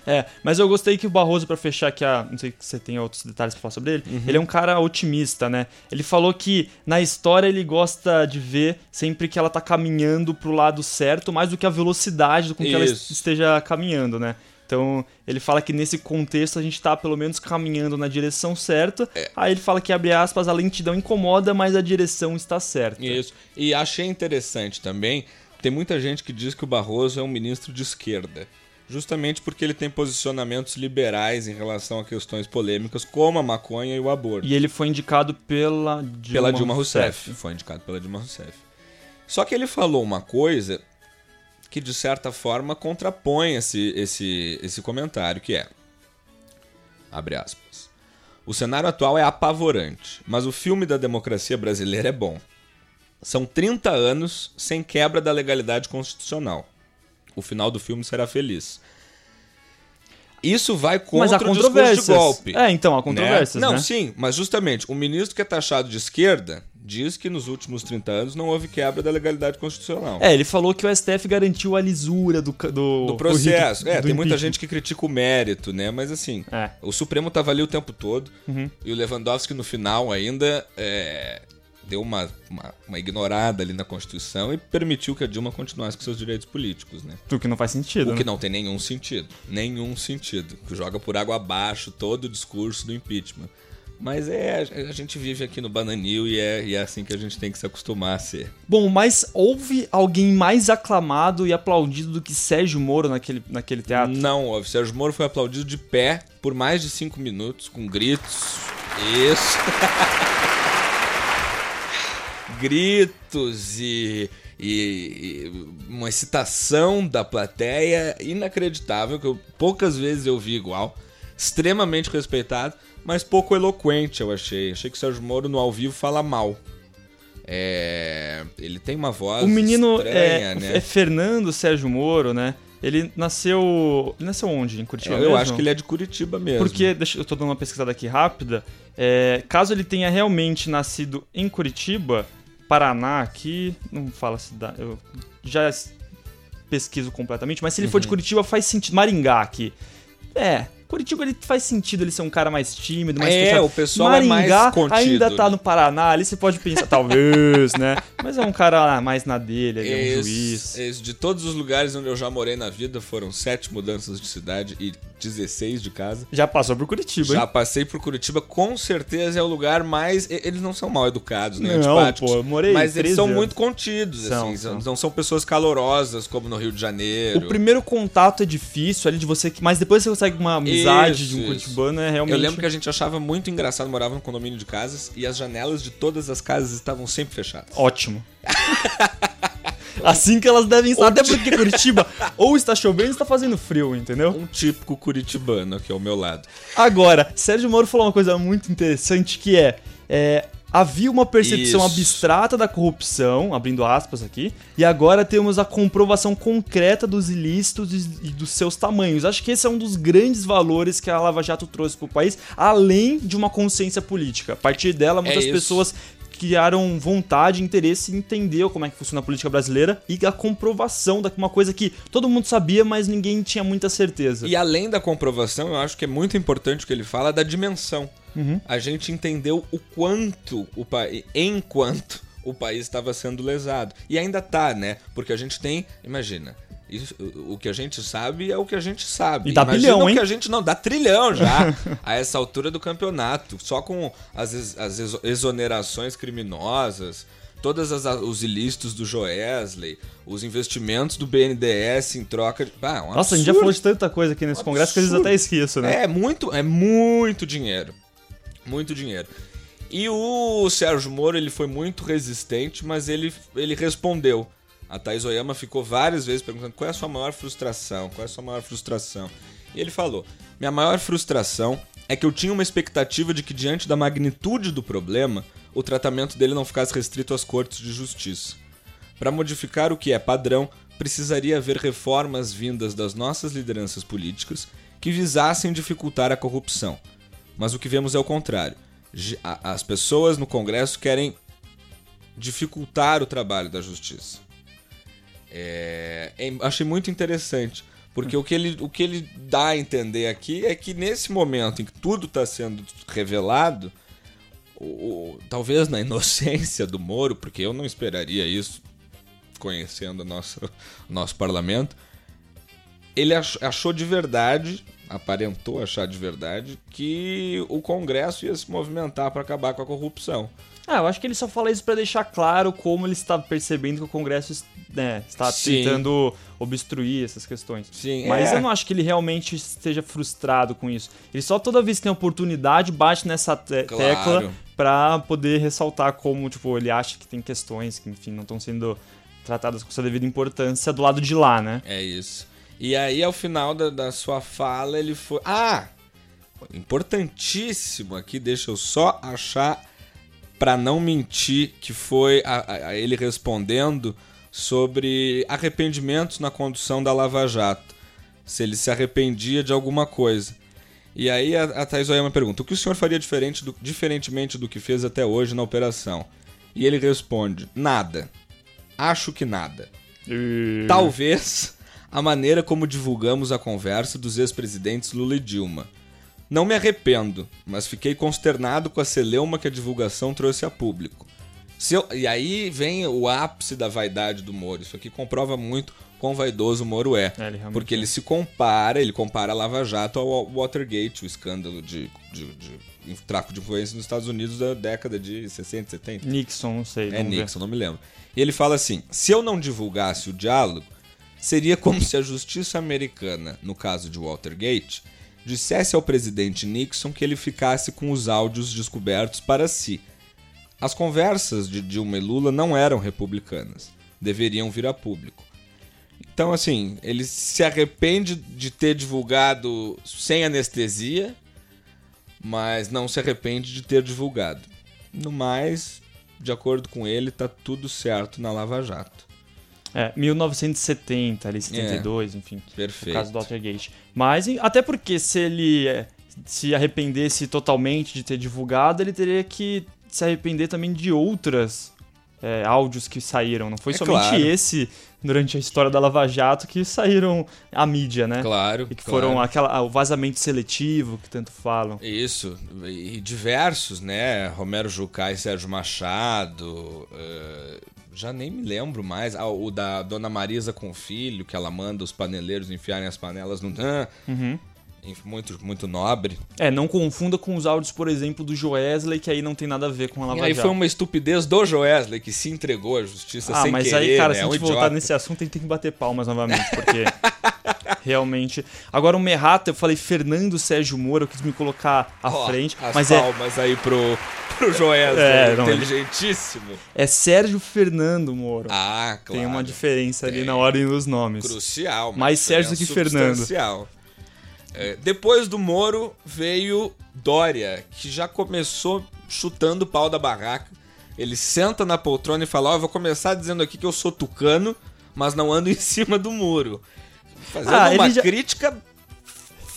É, mas eu gostei que o Barroso, pra fechar aqui, a, não sei se você tem outros detalhes pra falar sobre ele, Uhum. ele é um cara otimista, né? Ele falou que na história ele gosta de ver sempre que ela tá caminhando pro lado certo, mais do que a velocidade com que ela Isso. esteja caminhando, né? Então, ele fala que nesse contexto a gente tá pelo menos caminhando na direção certa. É. Aí ele fala que, abre aspas, a lentidão incomoda, mas a direção está certa. Isso. E achei interessante também, tem muita gente que diz que o Barroso é um ministro de esquerda. Justamente porque ele tem posicionamentos liberais em relação a questões polêmicas como a maconha e o aborto. E ele foi indicado pela Dilma, pela Dilma Rousseff. Foi indicado pela Dilma Rousseff. Só que ele falou uma coisa que, de certa forma, contrapõe esse, esse, esse comentário, que é... Abre aspas. O cenário atual é apavorante, mas o filme da democracia brasileira é bom. São 30 anos sem quebra da legalidade constitucional. O final do filme será feliz. Isso vai Mas contra há o discurso de golpe. É, então, há né? controvérsias, Não, né? sim, mas justamente, o ministro que é taxado de esquerda diz que nos últimos 30 anos não houve quebra da legalidade constitucional. É, ele falou que o STF garantiu a lisura do, do, do processo. do É, do tem muita gente que critica o mérito, né? Mas assim, É. o Supremo tava ali o tempo todo Uhum. e o Lewandowski no final ainda é, deu uma, uma, uma ignorada ali na Constituição e permitiu que a Dilma continuasse com seus direitos políticos, né? O que não faz sentido, O né? que não tem nenhum sentido. Nenhum sentido. Que joga por água abaixo todo o discurso do impeachment. Mas é, a gente vive aqui no Bananil e é, e é assim que a gente tem que se acostumar a ser. Bom, mas houve alguém mais aclamado e aplaudido do que Sérgio Moro naquele, naquele teatro? Não, o Sérgio Moro foi aplaudido de pé por mais de cinco minutos, com gritos. Isso. <laughs> gritos e, e- e uma excitação da plateia inacreditável, que eu, poucas vezes eu vi igual. Extremamente respeitado, mas pouco eloquente, eu achei. Achei que o Sérgio Moro no ao vivo fala mal. É, ele tem uma voz O menino estranha, é, né? é Fernando Sérgio Moro, né? Ele nasceu. Ele nasceu onde? Em Curitiba? eu mesmo? acho que ele é de Curitiba mesmo. Porque, deixa, eu tô dando uma pesquisada aqui rápida. é, caso ele tenha realmente nascido em Curitiba, Paraná, aqui, não fala cidade, eu já pesquiso completamente, mas se ele for de Uhum. Curitiba faz sentido. Maringá aqui. É, Curitiba ele faz sentido ele ser um cara mais tímido, mais É, fechado. o pessoal é mais Maringá contido, ainda tá né? no Paraná, ali você pode pensar, talvez, né? Mas é um cara mais na dele, ele é um Esse- juiz. esse- de todos os lugares onde eu já morei na vida, foram sete mudanças de cidade e 16 de casa. Já passou por Curitiba, Já hein? passei por Curitiba, com certeza é o lugar mais. Eles não são mal educados, nem Não, pô, eu morei mas eles 13 são anos. muito contidos, São, assim. são. Não são pessoas calorosas como no Rio de Janeiro. O primeiro contato é difícil ali de você, mas depois você consegue uma amizade Isso, de um curitibano, é realmente... Eu lembro que a gente achava muito engraçado, morava num condomínio de casas e as janelas de todas as casas estavam sempre fechadas. Ótimo. <laughs> assim que elas devem estar, até porque Curitiba <laughs> ou está chovendo ou está fazendo frio, entendeu? Um típico curitibano aqui ao meu lado. Agora, Sérgio Moro falou uma coisa muito interessante que é, é, havia uma percepção Isso. abstrata da corrupção, abrindo aspas aqui, e agora temos a comprovação concreta dos ilícitos e, dos seus tamanhos. Acho que esse é um dos grandes valores que a Lava Jato trouxe para o país, além de uma consciência política. A partir dela, muitas É pessoas criaram vontade e interesse em entender como é que funciona a política brasileira e a comprovação de uma coisa que todo mundo sabia, mas ninguém tinha muita certeza. E além da comprovação, eu acho que é muito importante o que ele fala da dimensão. A gente entendeu o quanto o país, enquanto o país estava sendo lesado. E ainda tá, né? Porque a gente tem, imagina, isso- o o que a gente sabe é o que a gente sabe. E dá Imagina bilhão, o hein? que a gente não dá trilhão já <laughs> a essa altura do campeonato, só com as, as exo- exonerações criminosas, todos as- os ilícitos do Joesley, os investimentos do BNDES em troca de, ah, um Nossa, a gente já absurdo. falou de tanta coisa aqui nesse congresso que às vezes absurdo. até esqueço, né? É muito, é muito dinheiro. Muito dinheiro. E o Sérgio Moro, ele foi muito resistente, mas ele, ele respondeu. A Thais Oyama ficou várias vezes perguntando qual é a sua maior frustração, qual é a sua maior frustração. E ele falou: Minha maior frustração é que eu tinha uma expectativa de que, diante da magnitude do problema, o tratamento dele não ficasse restrito às cortes de justiça. Para modificar o que é padrão, precisaria haver reformas vindas das nossas lideranças políticas que visassem dificultar a corrupção. Mas o que vemos é o contrário. As pessoas no Congresso querem dificultar o trabalho da justiça. É, é- achei muito interessante, porque o que, ele, o que ele dá a entender aqui é que nesse momento em que tudo está sendo revelado, o- o- talvez na <laughs> inocência do Moro, porque eu não esperaria isso, conhecendo o nosso, nosso parlamento, ele ach- achou de verdade, aparentou achar de verdade, que o Congresso ia se movimentar para acabar com a corrupção. Ah, eu acho que ele só fala isso pra deixar claro como ele está percebendo que o Congresso né, está Sim. tentando obstruir essas questões. Sim, Mas é. eu não acho que ele realmente esteja frustrado com isso. Ele só toda vez que tem oportunidade bate nessa te- Claro. tecla pra poder ressaltar como, tipo, ele acha que tem questões que, enfim, não estão sendo tratadas com sua devida importância do lado de lá, né? É isso. E aí, ao final da, da sua fala, ele foi. Ah! Importantíssimo aqui, deixa eu só achar pra não mentir, que foi a, a- ele respondendo sobre arrependimentos na condução da Lava Jato. Se ele se arrependia de alguma coisa. E aí a, a Thais Oyama pergunta: o que o senhor faria diferente do- diferentemente do que fez até hoje na operação? E ele responde: nada. Acho que nada. Talvez a maneira como divulgamos a conversa dos ex-presidentes Lula e Dilma. Não me arrependo, mas fiquei consternado com a celeuma que a divulgação trouxe a público. Se eu- e aí vem o ápice da vaidade do Moro. Isso aqui comprova muito quão vaidoso o Moro é. É, ele porque é. ele se compara, ele compara a Lava Jato ao Watergate, o escândalo de, de, de tráfico de influência nos Estados Unidos da década de 60, 70. Nixon, não sei. É vamos ver. Nixon, não me lembro. E ele fala assim: se eu não divulgasse o diálogo, seria como se a justiça americana, no caso de Watergate, dissesse ao presidente Nixon que ele ficasse com os áudios descobertos para si. As conversas de Dilma e Lula não eram republicanas, deveriam vir a público. Então, assim, ele se arrepende de ter divulgado sem anestesia, mas não se arrepende de ter divulgado. No mais, de acordo com ele, tá tudo certo na Lava Jato. É, 1970, ali, 72, enfim. No Perfeito. caso do Watergate. Mas, até porque se ele é, se arrependesse totalmente de ter divulgado, ele teria que se arrepender também de outras é, áudios que saíram. Não foi É somente claro. esse, durante a história da Lava Jato, que saíram à mídia, né? Claro. E que claro. foram aquela, o vazamento seletivo que tanto falam. Isso, e diversos, né? Romero Jucá e Sérgio Machado. eh, já nem me lembro mais. Ah, o da Dona Marisa com o filho, que ela manda os paneleiros enfiarem as panelas no. Ah, Uhum. Muito, muito nobre. É, não confunda com os áudios, por exemplo, do Joesley, que aí não tem nada a ver com a E Lava aí Jato. foi uma estupidez do Joesley que se entregou à justiça Ah, sem mas querer, aí, cara, né? se É a um gente voltar idiota. nesse assunto, a gente tem que bater palmas novamente, porque <laughs> realmente. Agora o Merrata, eu falei Fernando Sérgio Moro, eu quis me colocar à Ó, frente, as mas é, palmas aí pro, pro Joesley, É, não, inteligentíssimo. é Sérgio Fernando Moro. Ah, claro. tem uma diferença ali Tem. na ordem dos nomes. Crucial. Mais Sérgio do que Fernando. substancial. É, depois do Moro veio Dória, que já começou chutando o pau da barraca. Ele senta na poltrona e fala: Ó, eu vou começar dizendo aqui que eu sou tucano, mas não ando <laughs> em cima do muro. Fazendo Ah, uma já- crítica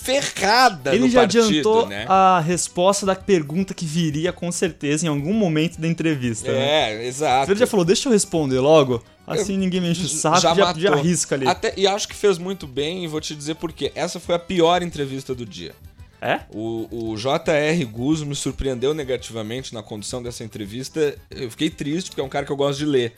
ferrada Ele no já partido, adiantou né? a resposta da pergunta que viria com certeza em algum momento da entrevista. né? É, exato. Ele já falou, deixa eu responder logo, assim ninguém me enche o saco, já, já, matou. arrisca ali. Até- e acho que fez muito bem, e vou te dizer por quê. Essa foi a pior entrevista do dia. É? O, o J.R. Guzzo me surpreendeu negativamente na condução dessa entrevista. Eu fiquei triste, porque é um cara que eu gosto de ler.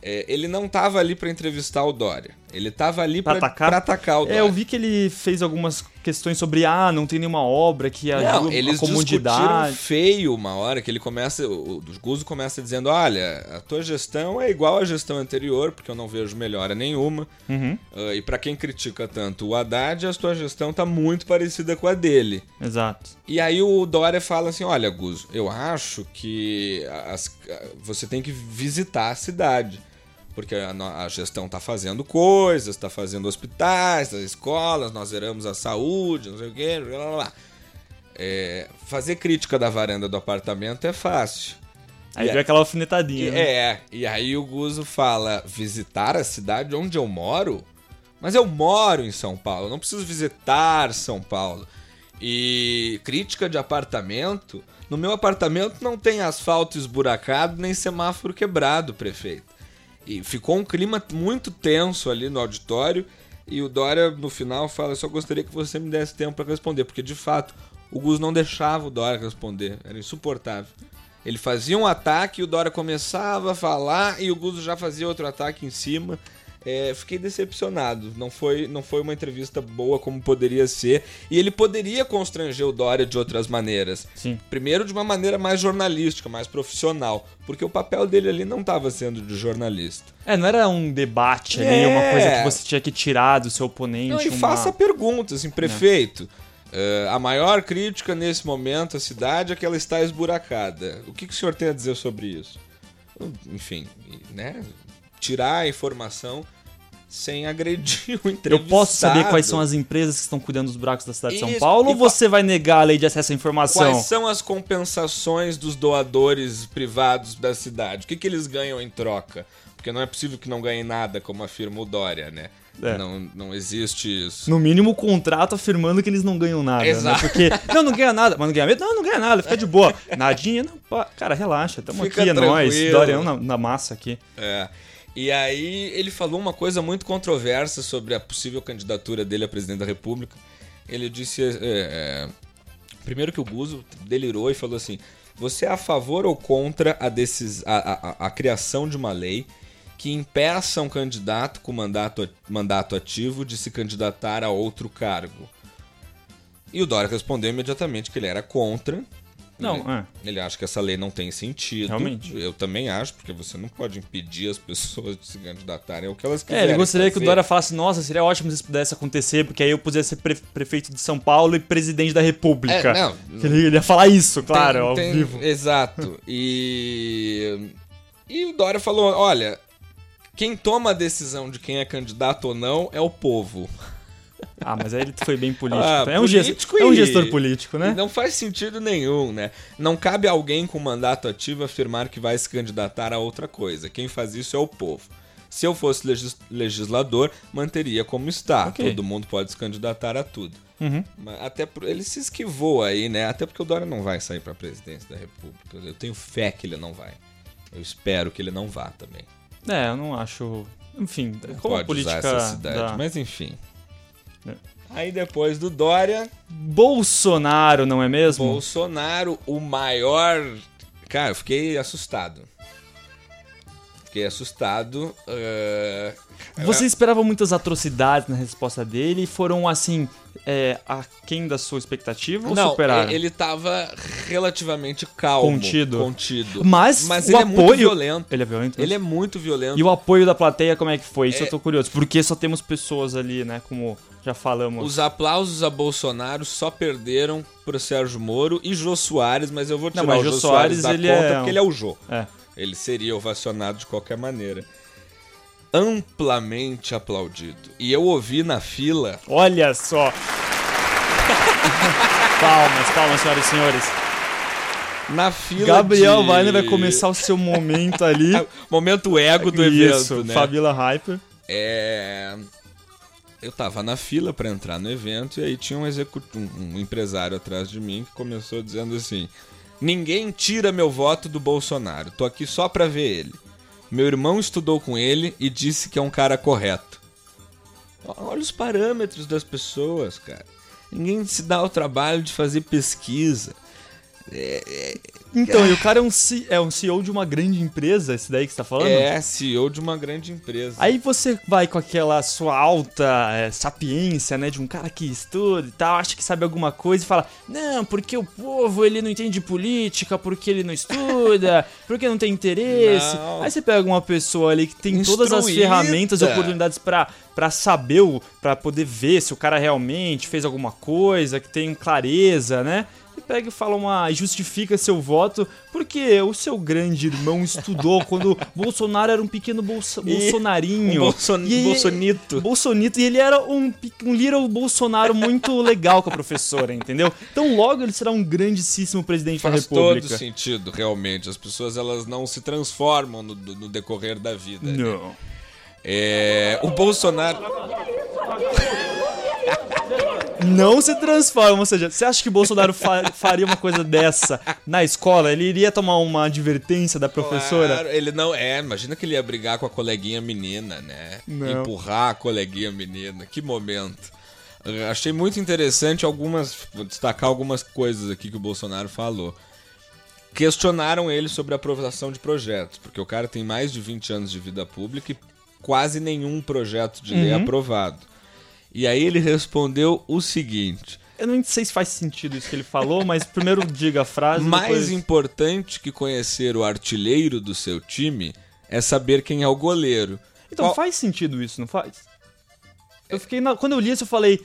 É, ele não tava ali pra entrevistar o Dória. Ele tava ali Pra pra, atacar? atacar o Dória. É, eu vi que ele fez algumas questões sobre, ah, não tem nenhuma obra que Não, ajude eles a comodidade. feio uma hora que ele começa, o, o Guzzo começa dizendo, olha, a tua gestão é igual à gestão anterior, porque eu não vejo melhora nenhuma. Uhum, Ah, e pra quem critica tanto o Haddad, a tua gestão tá muito parecida com a dele. exato. E aí o Dória fala assim: olha, Guzo, eu acho que as- você tem que visitar a cidade. Porque a, a gestão tá fazendo coisas, tá fazendo hospitais, as escolas, nós zeramos a saúde, não sei o quê, blá, blá, blá. É, fazer crítica da varanda do apartamento é fácil. Aí veio aquela alfinetadinha, E- né? É, e aí o Guzo fala: visitar a cidade onde eu moro? Mas eu moro em São Paulo, não preciso visitar São Paulo. E crítica de apartamento: no meu apartamento não tem asfalto esburacado nem semáforo quebrado, prefeito. E ficou um clima muito tenso ali no auditório. E o Dória, no final, fala: só gostaria que você me desse tempo para responder, porque de fato o Gus não deixava o Dória responder, era insuportável. Ele fazia um ataque o Dória começava a falar e o Guzo já fazia outro ataque em cima. É, fiquei decepcionado. Não foi, não foi uma entrevista boa como poderia ser. E ele poderia constranger o Dória de outras maneiras. Sim. Primeiro, de uma maneira mais jornalística, mais profissional. Porque o papel dele ali não estava sendo de jornalista. É, não era um debate ali, É. uma coisa que você tinha que tirar do seu oponente. Não, e uma... faça perguntas, assim, prefeito. eh, a maior crítica nesse momento à cidade é que ela está esburacada. O que, que o senhor tem a dizer sobre isso? Enfim, né? Tirar a informação sem agredir o <laughs> Eu entrevistado. posso saber quais são as empresas que estão cuidando dos buracos da cidade de São Paulo ou você vai negar a lei de acesso à informação? Quais são as compensações dos doadores privados da cidade? O que, que eles ganham em troca? Porque não é possível que não ganhem nada, como afirma o Dória, né? É. Não, não existe isso. No mínimo, o contrato afirmando que eles não ganham nada, Exato. né? Porque, <laughs> não, não ganha nada. Mas não ganha mesmo? Não, não ganha nada, fica de boa. Nadinha, não, pá, cara, relaxa, tamo Fica aqui, é nóis. Dorian na, na massa aqui. É. E aí ele falou uma coisa muito controversa sobre a possível candidatura dele a presidente da República. Ele disse. é, é, primeiro que o Guzo delirou e falou assim: Você é a favor ou contra a, a, a- a- a criação de uma lei que impeça um candidato com mandato, mandato ativo de se candidatar a outro cargo? E o Dória respondeu imediatamente que ele era contra. Não, né? é. Ele acha que essa lei não tem sentido. Realmente. Eu também acho, porque você não pode impedir as pessoas de se candidatarem ao que elas É, quiserem. ele gostaria que o fazer. Dória falasse, nossa, seria ótimo se isso pudesse acontecer, porque aí eu podia ser pre- prefeito de São Paulo e presidente da República. É, não. Ele, ele ia falar isso, claro, Tem- ao tem- vivo. Exato. <laughs> E. E o Dória falou: olha, quem toma a decisão de quem é candidato ou não é o povo. Ah, mas aí ele foi bem político. Ah, é, um gestor, político é um e- gestor político, E né? Não faz sentido nenhum, né? Não cabe a alguém com mandato ativo afirmar que vai se candidatar a outra coisa. Quem faz isso é o povo. Se eu fosse legis- legislador, manteria como está. Ok. Todo mundo pode se candidatar a tudo. Uhum. Até por- ele se esquivou aí, né? Até porque o Dória não vai sair pra presidência da República. Eu tenho fé que ele não vai. Eu espero que ele não vá também. É, eu não acho. Enfim, como a Pode política. usar essa cidade, da- mas enfim. Aí depois do Dória, Bolsonaro, não é mesmo? Bolsonaro, o maior. Cara, eu fiquei assustado. Fiquei assustado. eh, Você esperava muitas atrocidades na resposta dele e foram assim, é, aquém da sua expectativa ou Não, superaram? ele tava relativamente calmo. Contido. Contido. Mas, Mas o ele é apoio. muito violento. Ele é violento. Ele é muito violento. E o apoio da plateia, como é que foi? Isso É. eu tô curioso. Porque só temos pessoas ali, né? Como já falamos. Os aplausos a Bolsonaro só perderam pro Sérgio Moro e Jô Soares, mas eu vou tirar Não, mas o Jô Jô Soares, Soares, da ele conta é porque ele é o Jô. É. Ele seria ovacionado de qualquer maneira. Amplamente aplaudido. E eu ouvi na fila. Olha só! <laughs> palmas, palmas, senhoras e senhores. Na fila. Gabriel de... Weiner vai começar o seu momento <laughs> ali. Momento ego do Isso, evento, né? Fabila Hyper. É. Eu tava na fila pra entrar no evento e aí tinha um, execu... um, um empresário atrás de mim que começou dizendo assim: Ninguém tira meu voto do Bolsonaro, tô aqui só pra ver ele. Meu irmão estudou com ele e disse que é um cara correto. Olha os parâmetros das pessoas, cara. Ninguém se dá o trabalho de fazer pesquisa. Então, e o cara é um, C- é um CEO de uma grande empresa, esse daí que você tá falando? É CEO de uma grande empresa. Aí você vai com aquela sua alta é, sapiência, né, de um cara que estuda e tal, acha que sabe alguma coisa e fala: "Não, porque o povo ele não entende política, porque ele não estuda, <laughs> porque não tem interesse". Não. Aí você pega uma pessoa ali que tem todas as Instruída. ferramentas e oportunidades pra para saber, o- pra poder ver se o cara realmente fez alguma coisa, que tem clareza, né? E pega e fala uma. e justifica seu voto, porque o seu grande irmão estudou quando Bolsonaro era um pequeno bolso, bolsonarinho. um bolson- E- bolsonito. Bolsonito. E ele era um, um little Bolsonaro muito legal com a professora, entendeu? Então logo ele será um grandíssimo presidente Faz da República. todo sentido, realmente. As pessoas elas não se transformam no, no decorrer da vida. né? Não. É, o Bolsonaro. Não se transforma, ou seja, você acha que Bolsonaro fa- faria uma coisa dessa na escola? Ele iria tomar uma advertência da professora? Claro, ele não é. Imagina que ele ia brigar com a coleguinha menina, né? Não. Empurrar a coleguinha menina. Que momento. Achei muito interessante algumas. Vou destacar algumas coisas aqui que o Bolsonaro falou. Questionaram ele sobre a aprovação de projetos, porque o cara tem mais de 20 anos de vida pública e quase nenhum projeto de Uhum. lei aprovado. E aí ele respondeu o seguinte: Eu não sei se faz sentido isso que ele falou, mas primeiro diga a frase. <laughs> Mais depois... importante que conhecer o artilheiro do seu time é saber quem é o goleiro. Então Qual- faz sentido isso, não faz? Eu fiquei na... Quando eu li isso, eu falei.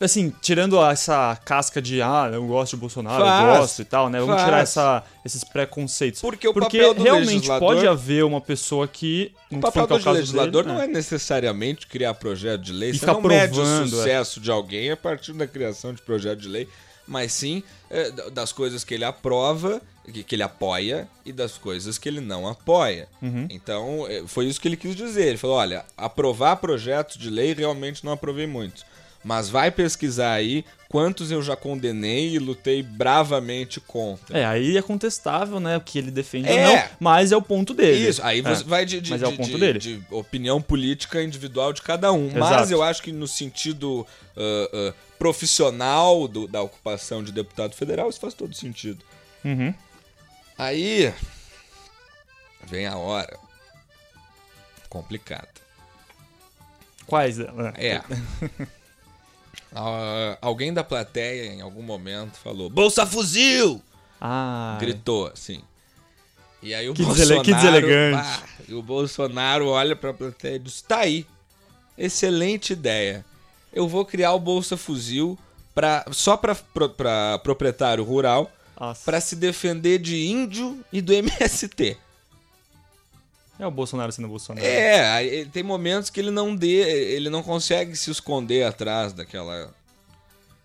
Assim, tirando essa casca de ah, eu gosto de Bolsonaro, Faz, eu gosto e tal, né? Vamos faz. tirar essa, esses preconceitos. Porque o Porque papel do realmente legislador- pode haver uma pessoa que. O papel foi do legislador dele, não né? é necessariamente criar projeto de lei. E Você não mede o provando, é. sucesso de alguém a partir da criação de projeto de lei, mas sim é, das coisas que ele aprova, que, ele apoia e das coisas que ele não apoia. Uhum. Então, é, foi isso que ele quis dizer. Ele falou: olha, aprovar projetos de lei realmente não aprovei muitos. Mas vai pesquisar aí quantos eu já condenei e lutei bravamente contra. É, aí é contestável, né? O que ele defende É. ou não, mas é o ponto dele. Isso, aí você É. vai de, de, Mas é o de- ponto de- dele. de opinião política individual de cada um. Mas Exato. eu acho que no sentido ah, ah, profissional do- da ocupação de deputado federal, isso faz todo sentido. Uhum. Aí vem a hora complicada. Quais? Ah, É. <laughs> Ah, alguém da plateia em algum momento falou: Bolsa fuzil! Ah, Gritou assim. E aí o Que Bolsonaro. que deselegante. pá, e o Bolsonaro olha pra plateia e diz: tá aí. Excelente ideia. Eu vou criar o Bolsa Fuzil pra, só pra, pro- pra proprietário rural pra se defender de índio e do MST. É o Bolsonaro sendo Bolsonaro. É, tem momentos que ele não dê, ele não consegue se esconder atrás daquela.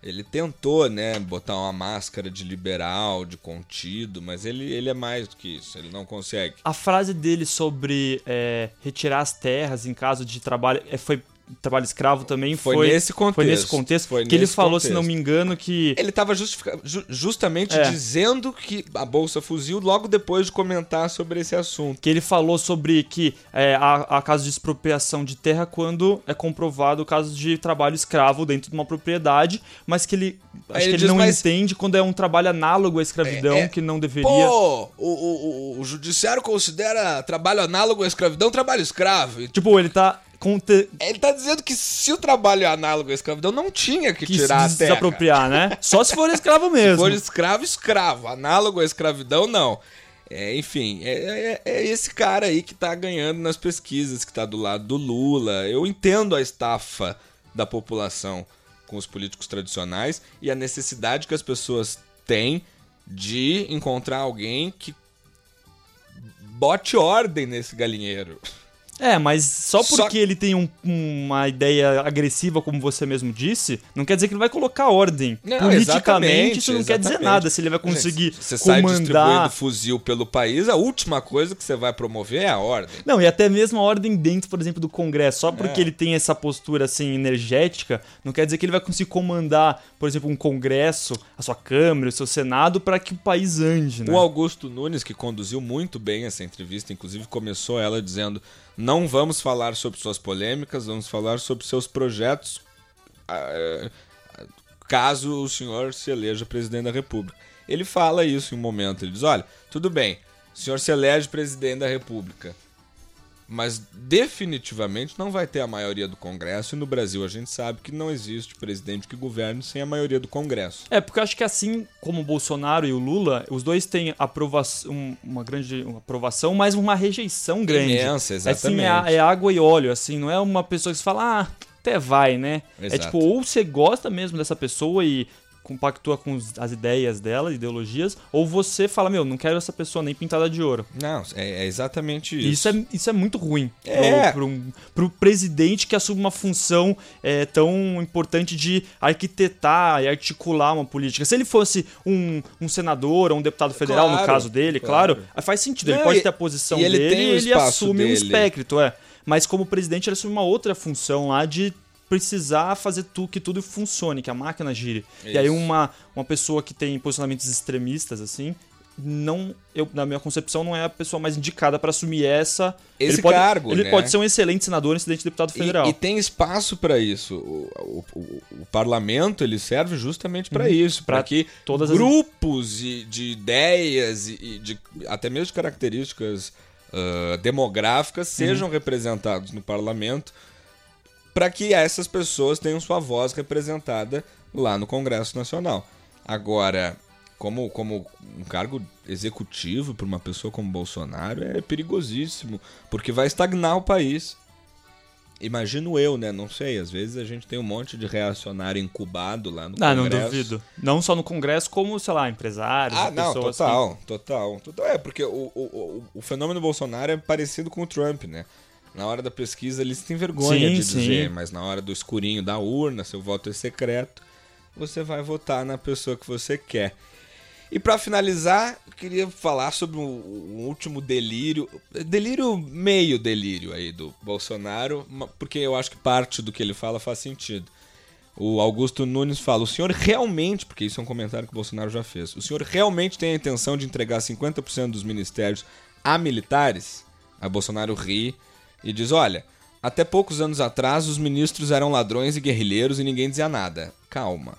Ele tentou, né, botar uma máscara de liberal, de contido, mas ele, ele é mais do que isso, ele não consegue. A frase dele sobre é, retirar as terras em caso de trabalho. é, foi trabalho escravo também? Foi Foi, nesse Foi contexto. nesse contexto. Foi que ele falou, se não me engano, que. Ele estava justamente É. dizendo que a Bolsa Fuzil logo depois de comentar sobre esse assunto. Que ele falou sobre que é, há, há casos de expropriação de terra quando é comprovado o caso de trabalho escravo dentro de uma propriedade, mas que ele. Acho ele que ele diz, não mas- entende quando é um trabalho análogo à escravidão, É, é, que não deveria. Pô, o, o, o judiciário considera trabalho análogo à escravidão trabalho escravo. Tipo, ele tá. Conte- Ele tá dizendo que se o trabalho é análogo à escravidão, não tinha que, Que tirar se a terra. desapropriar, né? Só se for escravo <laughs> mesmo. Se for escravo, escravo. Análogo à escravidão, não. É, enfim, é, é- é esse cara aí que tá ganhando nas pesquisas, que tá do lado do Lula. Eu entendo a estafa da população com os políticos tradicionais e a necessidade que as pessoas têm de encontrar alguém que bote ordem nesse galinheiro. É, mas só Só- porque ele tem um- uma ideia agressiva, como você mesmo disse, não quer dizer que ele vai colocar ordem. Não, Politicamente, exatamente, isso não quer dizer exatamente. nada. Se ele vai conseguir Gente, você sai distribuindo comandar. fuzil pelo país, a última coisa que você vai promover é a ordem. Não, e até mesmo a ordem dentro, por exemplo, do Congresso. Só porque É. ele tem essa postura assim energética, não quer dizer que ele vai conseguir comandar, por exemplo, um Congresso, a sua Câmara, o seu Senado, para que o país ande, né? O Augusto Nunes, que conduziu muito bem essa entrevista, inclusive começou ela dizendo: não vamos falar sobre suas polêmicas, vamos falar sobre seus projetos, ah, ah, caso o senhor se eleja presidente da República. Ele fala isso em um momento, ele diz: olha, tudo bem, o senhor se elege presidente da República. Mas definitivamente não vai ter a maioria do Congresso, e no Brasil a gente sabe que não existe presidente que governe sem a maioria do Congresso. É, porque eu acho que assim como o Bolsonaro e o Lula, os dois têm aprovação, uma grande uma aprovação, mas uma rejeição grande. Imensa, Assim, exatamente. é, a- é água e óleo, assim, não é uma pessoa que você fala, ah, até vai, né? É Exato. tipo, ou você gosta mesmo dessa pessoa e compactua com as ideias dela, ideologias, ou você fala, meu, não quero essa pessoa nem pintada de ouro. Não, é, é exatamente isso. Isso é, isso é muito ruim É. um- pro presidente que assume uma função é, tão importante de arquitetar e articular uma política. Se ele fosse um, um senador ou um deputado federal, no Claro, caso dele, claro, claro. faz sentido. Ele Não, pode e- ter a posição e ele dele o e ele assume um dele. espectro, é. Mas como presidente, ele assume uma outra função lá de precisar fazer tu, que tudo funcione, que a máquina gire. E aí Isso. uma, uma pessoa que tem posicionamentos extremistas, assim, não, eu, na minha concepção, não é a pessoa mais indicada para assumir essa. Esse ele pode, cargo, Ele né? pode ser um excelente senador, um excelente deputado E- federal. E, tem espaço para isso. O, o- o- o parlamento ele serve justamente para isso, para que todas as- grupos de, de ideias e, e de até mesmo de características ah, demográficas Uhum. sejam representados no parlamento, para que essas pessoas tenham sua voz representada lá no Congresso Nacional. Agora, como, como um cargo executivo para uma pessoa como Bolsonaro é perigosíssimo, porque vai estagnar o país. Imagino eu, né? Não sei. Às vezes a gente tem um monte de reacionário incubado lá no Ah, não Congresso. duvido. Não só no Congresso, como, sei lá, empresários, Ah, não, total, total, total. É, porque o, o, o, o fenômeno Bolsonaro é parecido com o Trump, né? Na hora da pesquisa eles têm vergonha Sim, de sim. dizer, mas na hora do escurinho da urna, seu voto é secreto, você vai votar na pessoa que você quer. E pra finalizar, eu queria falar sobre um, último delírio, delírio meio delírio aí do Bolsonaro, porque eu acho que parte do que ele fala faz sentido. O Augusto Nunes fala: o senhor realmente, porque isso é um comentário que o Bolsonaro já fez, o senhor realmente tem a intenção de entregar 50% dos ministérios a militares? Aí Bolsonaro ri e diz: olha, até poucos anos atrás os ministros eram ladrões e guerrilheiros e ninguém dizia nada. Calma.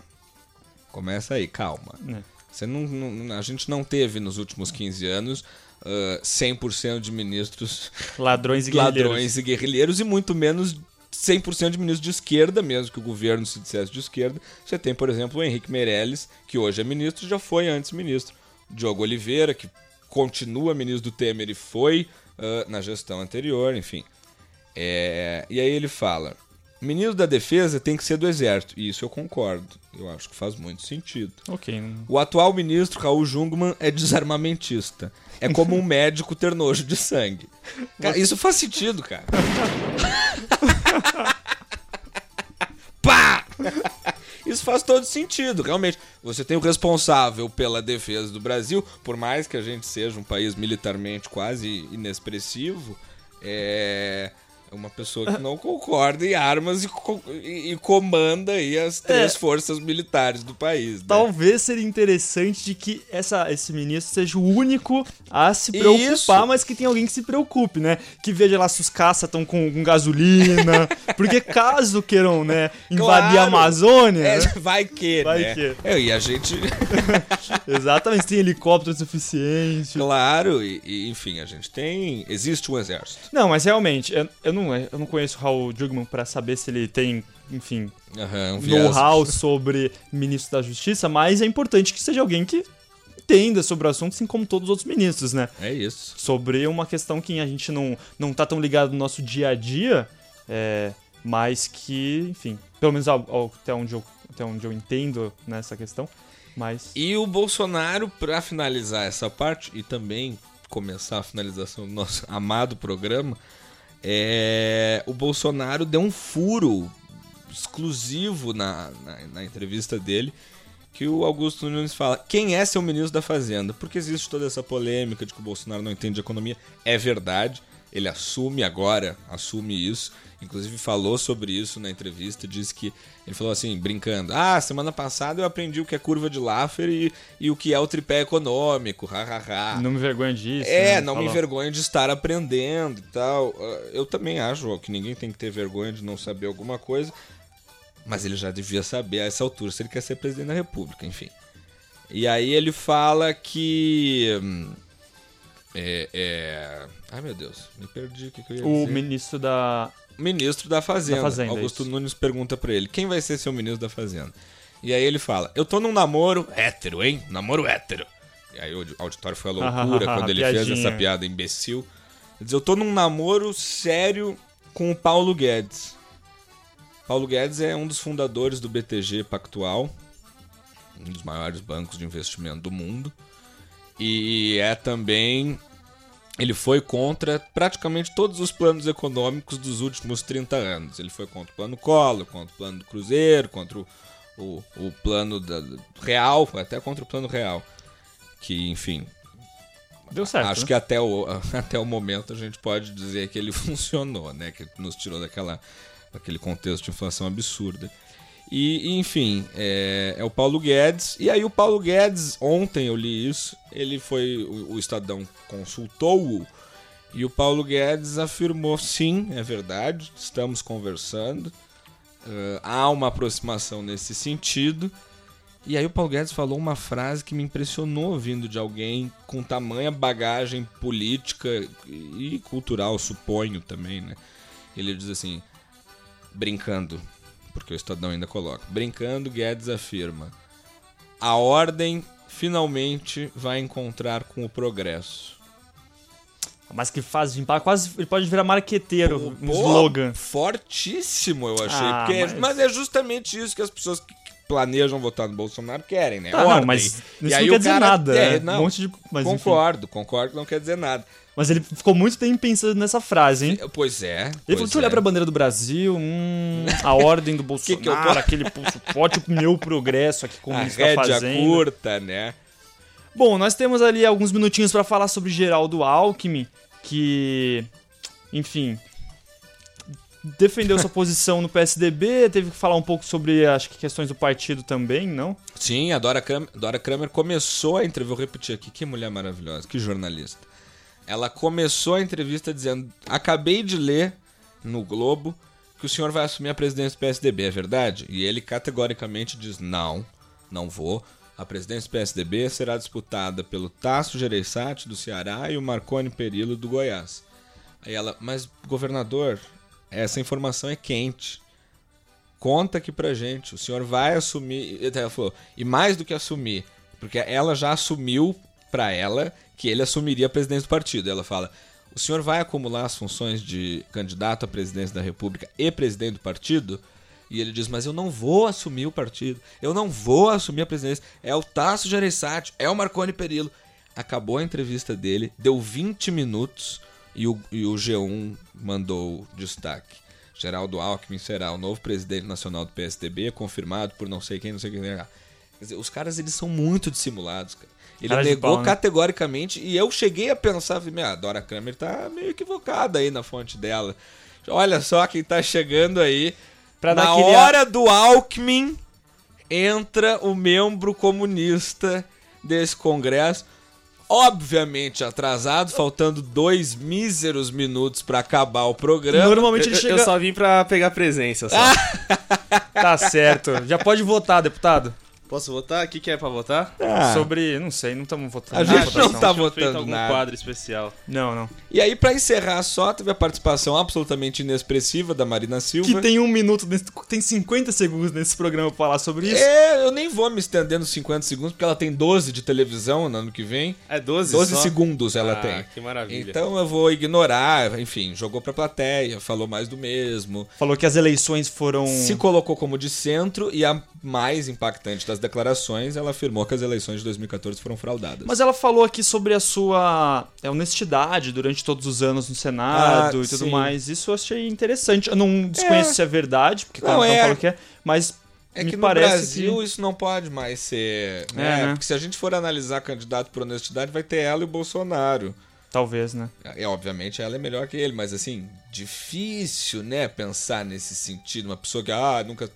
Começa aí, calma. É. Você não, não- a gente não teve nos últimos 15 anos ah, 100% de ministros Ladrões e guerrilheiros. ladrões e guerrilheiros e muito menos 100% de ministros de esquerda, mesmo que o governo se dissesse de esquerda. Você tem, por exemplo, o Henrique Meirelles, que hoje é ministro, já foi antes ministro. Diogo Oliveira, que continua ministro do Temer e foi ah, na gestão anterior, enfim. É, e aí ele fala: ministro da Defesa tem que ser do Exército. E isso eu concordo. Eu acho que faz muito sentido. Ok. O atual ministro, Raul Jungmann, é desarmamentista. É como um <laughs> médico ter nojo de sangue. Cara, isso faz sentido, cara. <laughs> Pá! Isso faz todo sentido, realmente. Você tem o responsável pela defesa do Brasil, por mais que a gente seja um país militarmente quase inexpressivo, é uma pessoa que não concorda em armas e, co- e- comanda aí as três É. forças militares do país. né? Talvez seria interessante de que essa, esse ministro seja o único a se preocupar, Isso. mas que tem alguém que se preocupe, né? Que veja lá se os caças estão com, com gasolina. <laughs> porque caso queiram, né, invadir a Claro. Amazônia. É, né? vai que, <laughs> Vai né? que. É, e a gente, <laughs> Exatamente, tem helicóptero suficiente. claro, e, e, enfim, a gente tem. Existe um exército. Não, mas realmente, eu, eu não, eu não conheço o Raul Jugman pra saber se ele tem, enfim, Aham, um know-how sobre ministro da Justiça, mas é importante que seja alguém que entenda sobre o assunto, assim como todos os outros ministros, né? É isso. Sobre uma questão que a gente não, não tá tão ligado no nosso dia a dia, é, mas que, enfim, pelo menos ao- ao- até, onde eu, até onde eu entendo nessa questão, mas... E o Bolsonaro, pra finalizar essa parte e também começar a finalização do nosso <laughs> amado programa, é, o Bolsonaro deu um furo exclusivo na, na, na entrevista dele que o Augusto Nunes fala quem é seu ministro da Fazenda? Porque existe toda essa polêmica de que o Bolsonaro não entende de economia. É verdade, ele assume agora, assume isso. Inclusive falou sobre isso na entrevista, disse que ele falou assim, brincando: "Ah, semana passada eu aprendi o que é curva de Laffer e, e o que é o tripé econômico". hahaha. Não me vergonha disso. É, né? não me Falou. envergonho de estar aprendendo e tal. Ah, Eu também acho que ninguém tem que ter vergonha de não saber alguma coisa. Mas ele já devia saber a essa altura se ele quer ser presidente da República, enfim. E aí ele fala que. É. é... Ai meu Deus, me perdi o que, que eu ia O dizer. ministro da... Ministro da Fazenda. Da Fazenda, Augusto isso. Nunes pergunta pra ele: quem vai ser seu ministro da Fazenda? E aí ele fala: eu tô num namoro hétero, hein? Namoro hétero. E aí o auditório foi a <laughs> loucura quando ele fez Piadinha. essa piada imbecil. Ele diz: eu tô num namoro sério com o Paulo Guedes. Paulo Guedes é um dos fundadores do BTG Pactual, um dos maiores bancos de investimento do mundo. E é também ele foi contra praticamente todos os planos econômicos dos últimos 30 anos. Ele foi contra o plano Collor, contra o plano do Cruzeiro, contra o, o, o plano da, Real, até contra o plano Real. Que, enfim, Deu certo, acho né? que até o, <laughs> até o momento a gente pode dizer que ele <laughs> funcionou, né? Que nos tirou daquela, daquele contexto de inflação absurda. E, enfim, é, é o Paulo Guedes. E aí o Paulo Guedes, ontem eu li isso, ele foi. O, o Estadão consultou-o. E o Paulo Guedes afirmou: sim, é verdade, estamos conversando. eh, há uma aproximação nesse sentido. E aí o Paulo Guedes falou uma frase que me impressionou vindo de alguém com tamanha bagagem política e cultural, suponho também, né? Ele diz assim, brincando, porque o Estadão ainda coloca, brincando, Guedes afirma, a ordem finalmente vai encontrar com o progresso. Mas que faz de impacto, quase ele pode virar marqueteiro, um Pô, slogan. Fortíssimo, eu achei. Ah, porque- mas- mas... é justamente isso que as pessoas que que planejam votar no Bolsonaro querem, né? Tá, não, mas isso E não quer dizer nada. É, não, um monte de, mas, enfim. concordo, concordo, não quer dizer nada. Mas ele ficou muito tempo pensando nessa frase, hein? Pois é. Ele pois falou, deixa eu é. olhar pra bandeira do Brasil, hum, a ordem do <laughs> Bolsonaro, que eu tô- aquele pulso forte, o meu progresso aqui com o A rédea Fazenda. curta, né? Bom, nós temos ali alguns minutinhos pra falar sobre Geraldo Alckmin, que, enfim, defendeu sua <laughs> posição no PSDB, teve que falar um pouco sobre, acho que questões do partido também, não? Sim, a Dora Kramer, Dora Kramer começou a entrevista, vou repetir aqui, que mulher maravilhosa, que jornalista. Ela começou a entrevista dizendo: Acabei de ler no Globo que o senhor vai assumir a presidência do PSDB, é verdade? E ele categoricamente diz: Não, não vou. A presidência do PSDB será disputada pelo Tasso Gereissati, do Ceará, e o Marconi Perillo, do Goiás. Aí ela, mas governador, essa informação é quente. Conta aqui pra gente, o senhor vai assumir. e Ela falou, e mais do que assumir, porque ela já assumiu pra ela que ele assumiria a presidência do partido. Ela fala, o senhor vai acumular as funções de candidato à presidência da República e presidente do partido? E ele diz, mas eu não vou assumir o partido, eu não vou assumir a presidência. É o Tasso Gereissati, é o Marconi Perillo. Acabou a entrevista dele, deu 20 minutos e o, e o G1 mandou destaque. Geraldo Alckmin será o novo presidente nacional do PSDB, confirmado por não sei quem, não sei quem. Quer dizer, os caras eles são muito dissimulados, cara. Ele Cara negou pau, né? categoricamente e eu cheguei a pensar, "Meu, a Dora Kramer tá meio equivocada aí na fonte dela. Olha só quem tá chegando aí. Pra na hora do Alckmin entra o membro comunista desse congresso. Obviamente atrasado, faltando dois míseros minutos pra acabar o programa. Normalmente ele Eu, chega. eu só vim pra pegar presença. Só. <laughs> Tá certo. Já pode votar, deputado. Posso votar? O que, que é pra votar? Ah, Sobre. Não sei, não estamos votando. A gente não tá votando algum nada. quadro especial. Não, não. E aí, pra encerrar só, teve a participação absolutamente inexpressiva da Marina Silva. Que tem um minuto, nesse- tem 50 segundos nesse programa pra falar sobre isso. É, eu nem vou me estender nos 50 segundos, porque ela tem 12 de televisão no ano que vem. É 12 12 só? segundos ela ah, tem. que maravilha. Então eu vou ignorar, enfim, jogou pra plateia, falou mais do mesmo. Falou que as eleições foram. Se colocou como de centro e a mais impactante das declarações, ela afirmou que as eleições de 2014 foram fraudadas. Mas ela falou aqui sobre a sua é, honestidade durante todos os anos no Senado Ah, e tudo sim. mais. Isso eu achei interessante. Eu não desconheço É. se é verdade, porque Não, um é. fala o que é, mas É me que no parece Brasil que... isso não pode mais ser. É, Né? né? Porque se a gente for analisar candidato por honestidade, vai ter ela e o Bolsonaro. Talvez, né? É, obviamente ela é melhor que ele, mas assim, difícil, né, pensar nesse sentido. Uma pessoa que, ah, nunca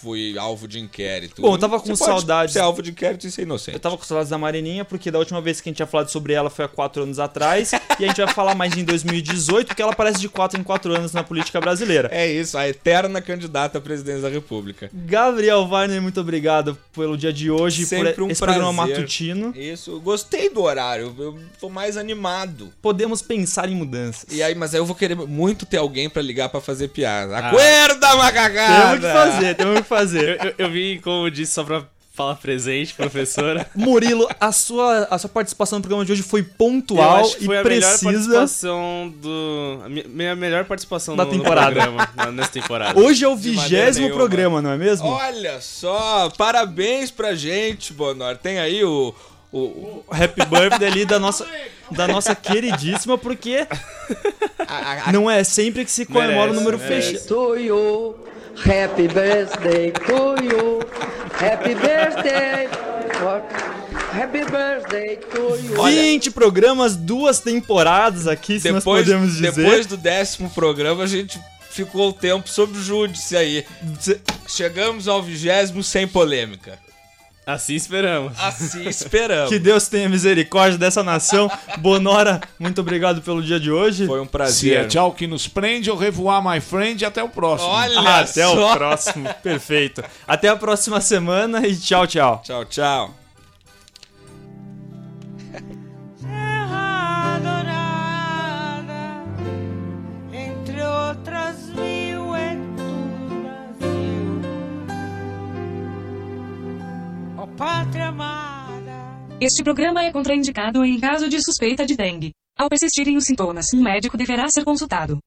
fui alvo de inquérito. Bom, eu tava com Você saudades- ser alvo de inquérito e ser inocente. Eu tava com saudades da Marininha, porque da última vez que a gente tinha falado sobre ela foi há quatro anos atrás, <laughs> e a gente vai falar mais em 2018, porque ela aparece de quatro em quatro anos na política brasileira. É isso, a eterna candidata à presidência da República. Gabriel Warner, muito obrigado pelo dia de hoje, Sempre por um esse programa prazer. matutino. Isso, gostei do horário, eu tô mais animado. Podemos pensar em mudanças. E aí, mas aí eu vou querer muito ter alguém pra ligar pra fazer piada. Acorda, Temos macacada! que fazer, temos que fazer. Eu, eu, eu vim, como eu disse, só pra falar presente, professora. <laughs> Murilo, a sua, a sua participação no programa de hoje foi Eu pontual acho que e foi a melhor precisa. participação do. A mi- minha melhor participação Da no, no temporada. programa, na- nessa temporada. Hoje é o vigésimo programa, não é mesmo? Olha só, parabéns pra gente, Bonor. Tem aí o. o, o- Happy birthday ali da nossa, da nossa queridíssima, porque <laughs> não é sempre que se comemora o Merece, número merece. fechado. Happy birthday to you. Happy birthday. Happy birthday to you. 20 programas, duas temporadas aqui, se nós depois, podemos dizer. depois do décimo programa, a gente ficou o tempo sob júdice aí. Chegamos ao vigésimo sem polêmica. Assim esperamos. Assim esperamos. Que Deus tenha misericórdia dessa nação. Bonora, muito obrigado pelo dia de hoje. Foi um Se prazer. é tchau que nos prende, eu revoar my friend e até o próximo. Olha Ah, Até só. o próximo. Perfeito. Até a próxima semana e tchau, tchau. Tchau, tchau. Pátria amada. Este programa é contraindicado em caso de suspeita de dengue. Ao persistirem os sintomas, um médico deverá ser consultado.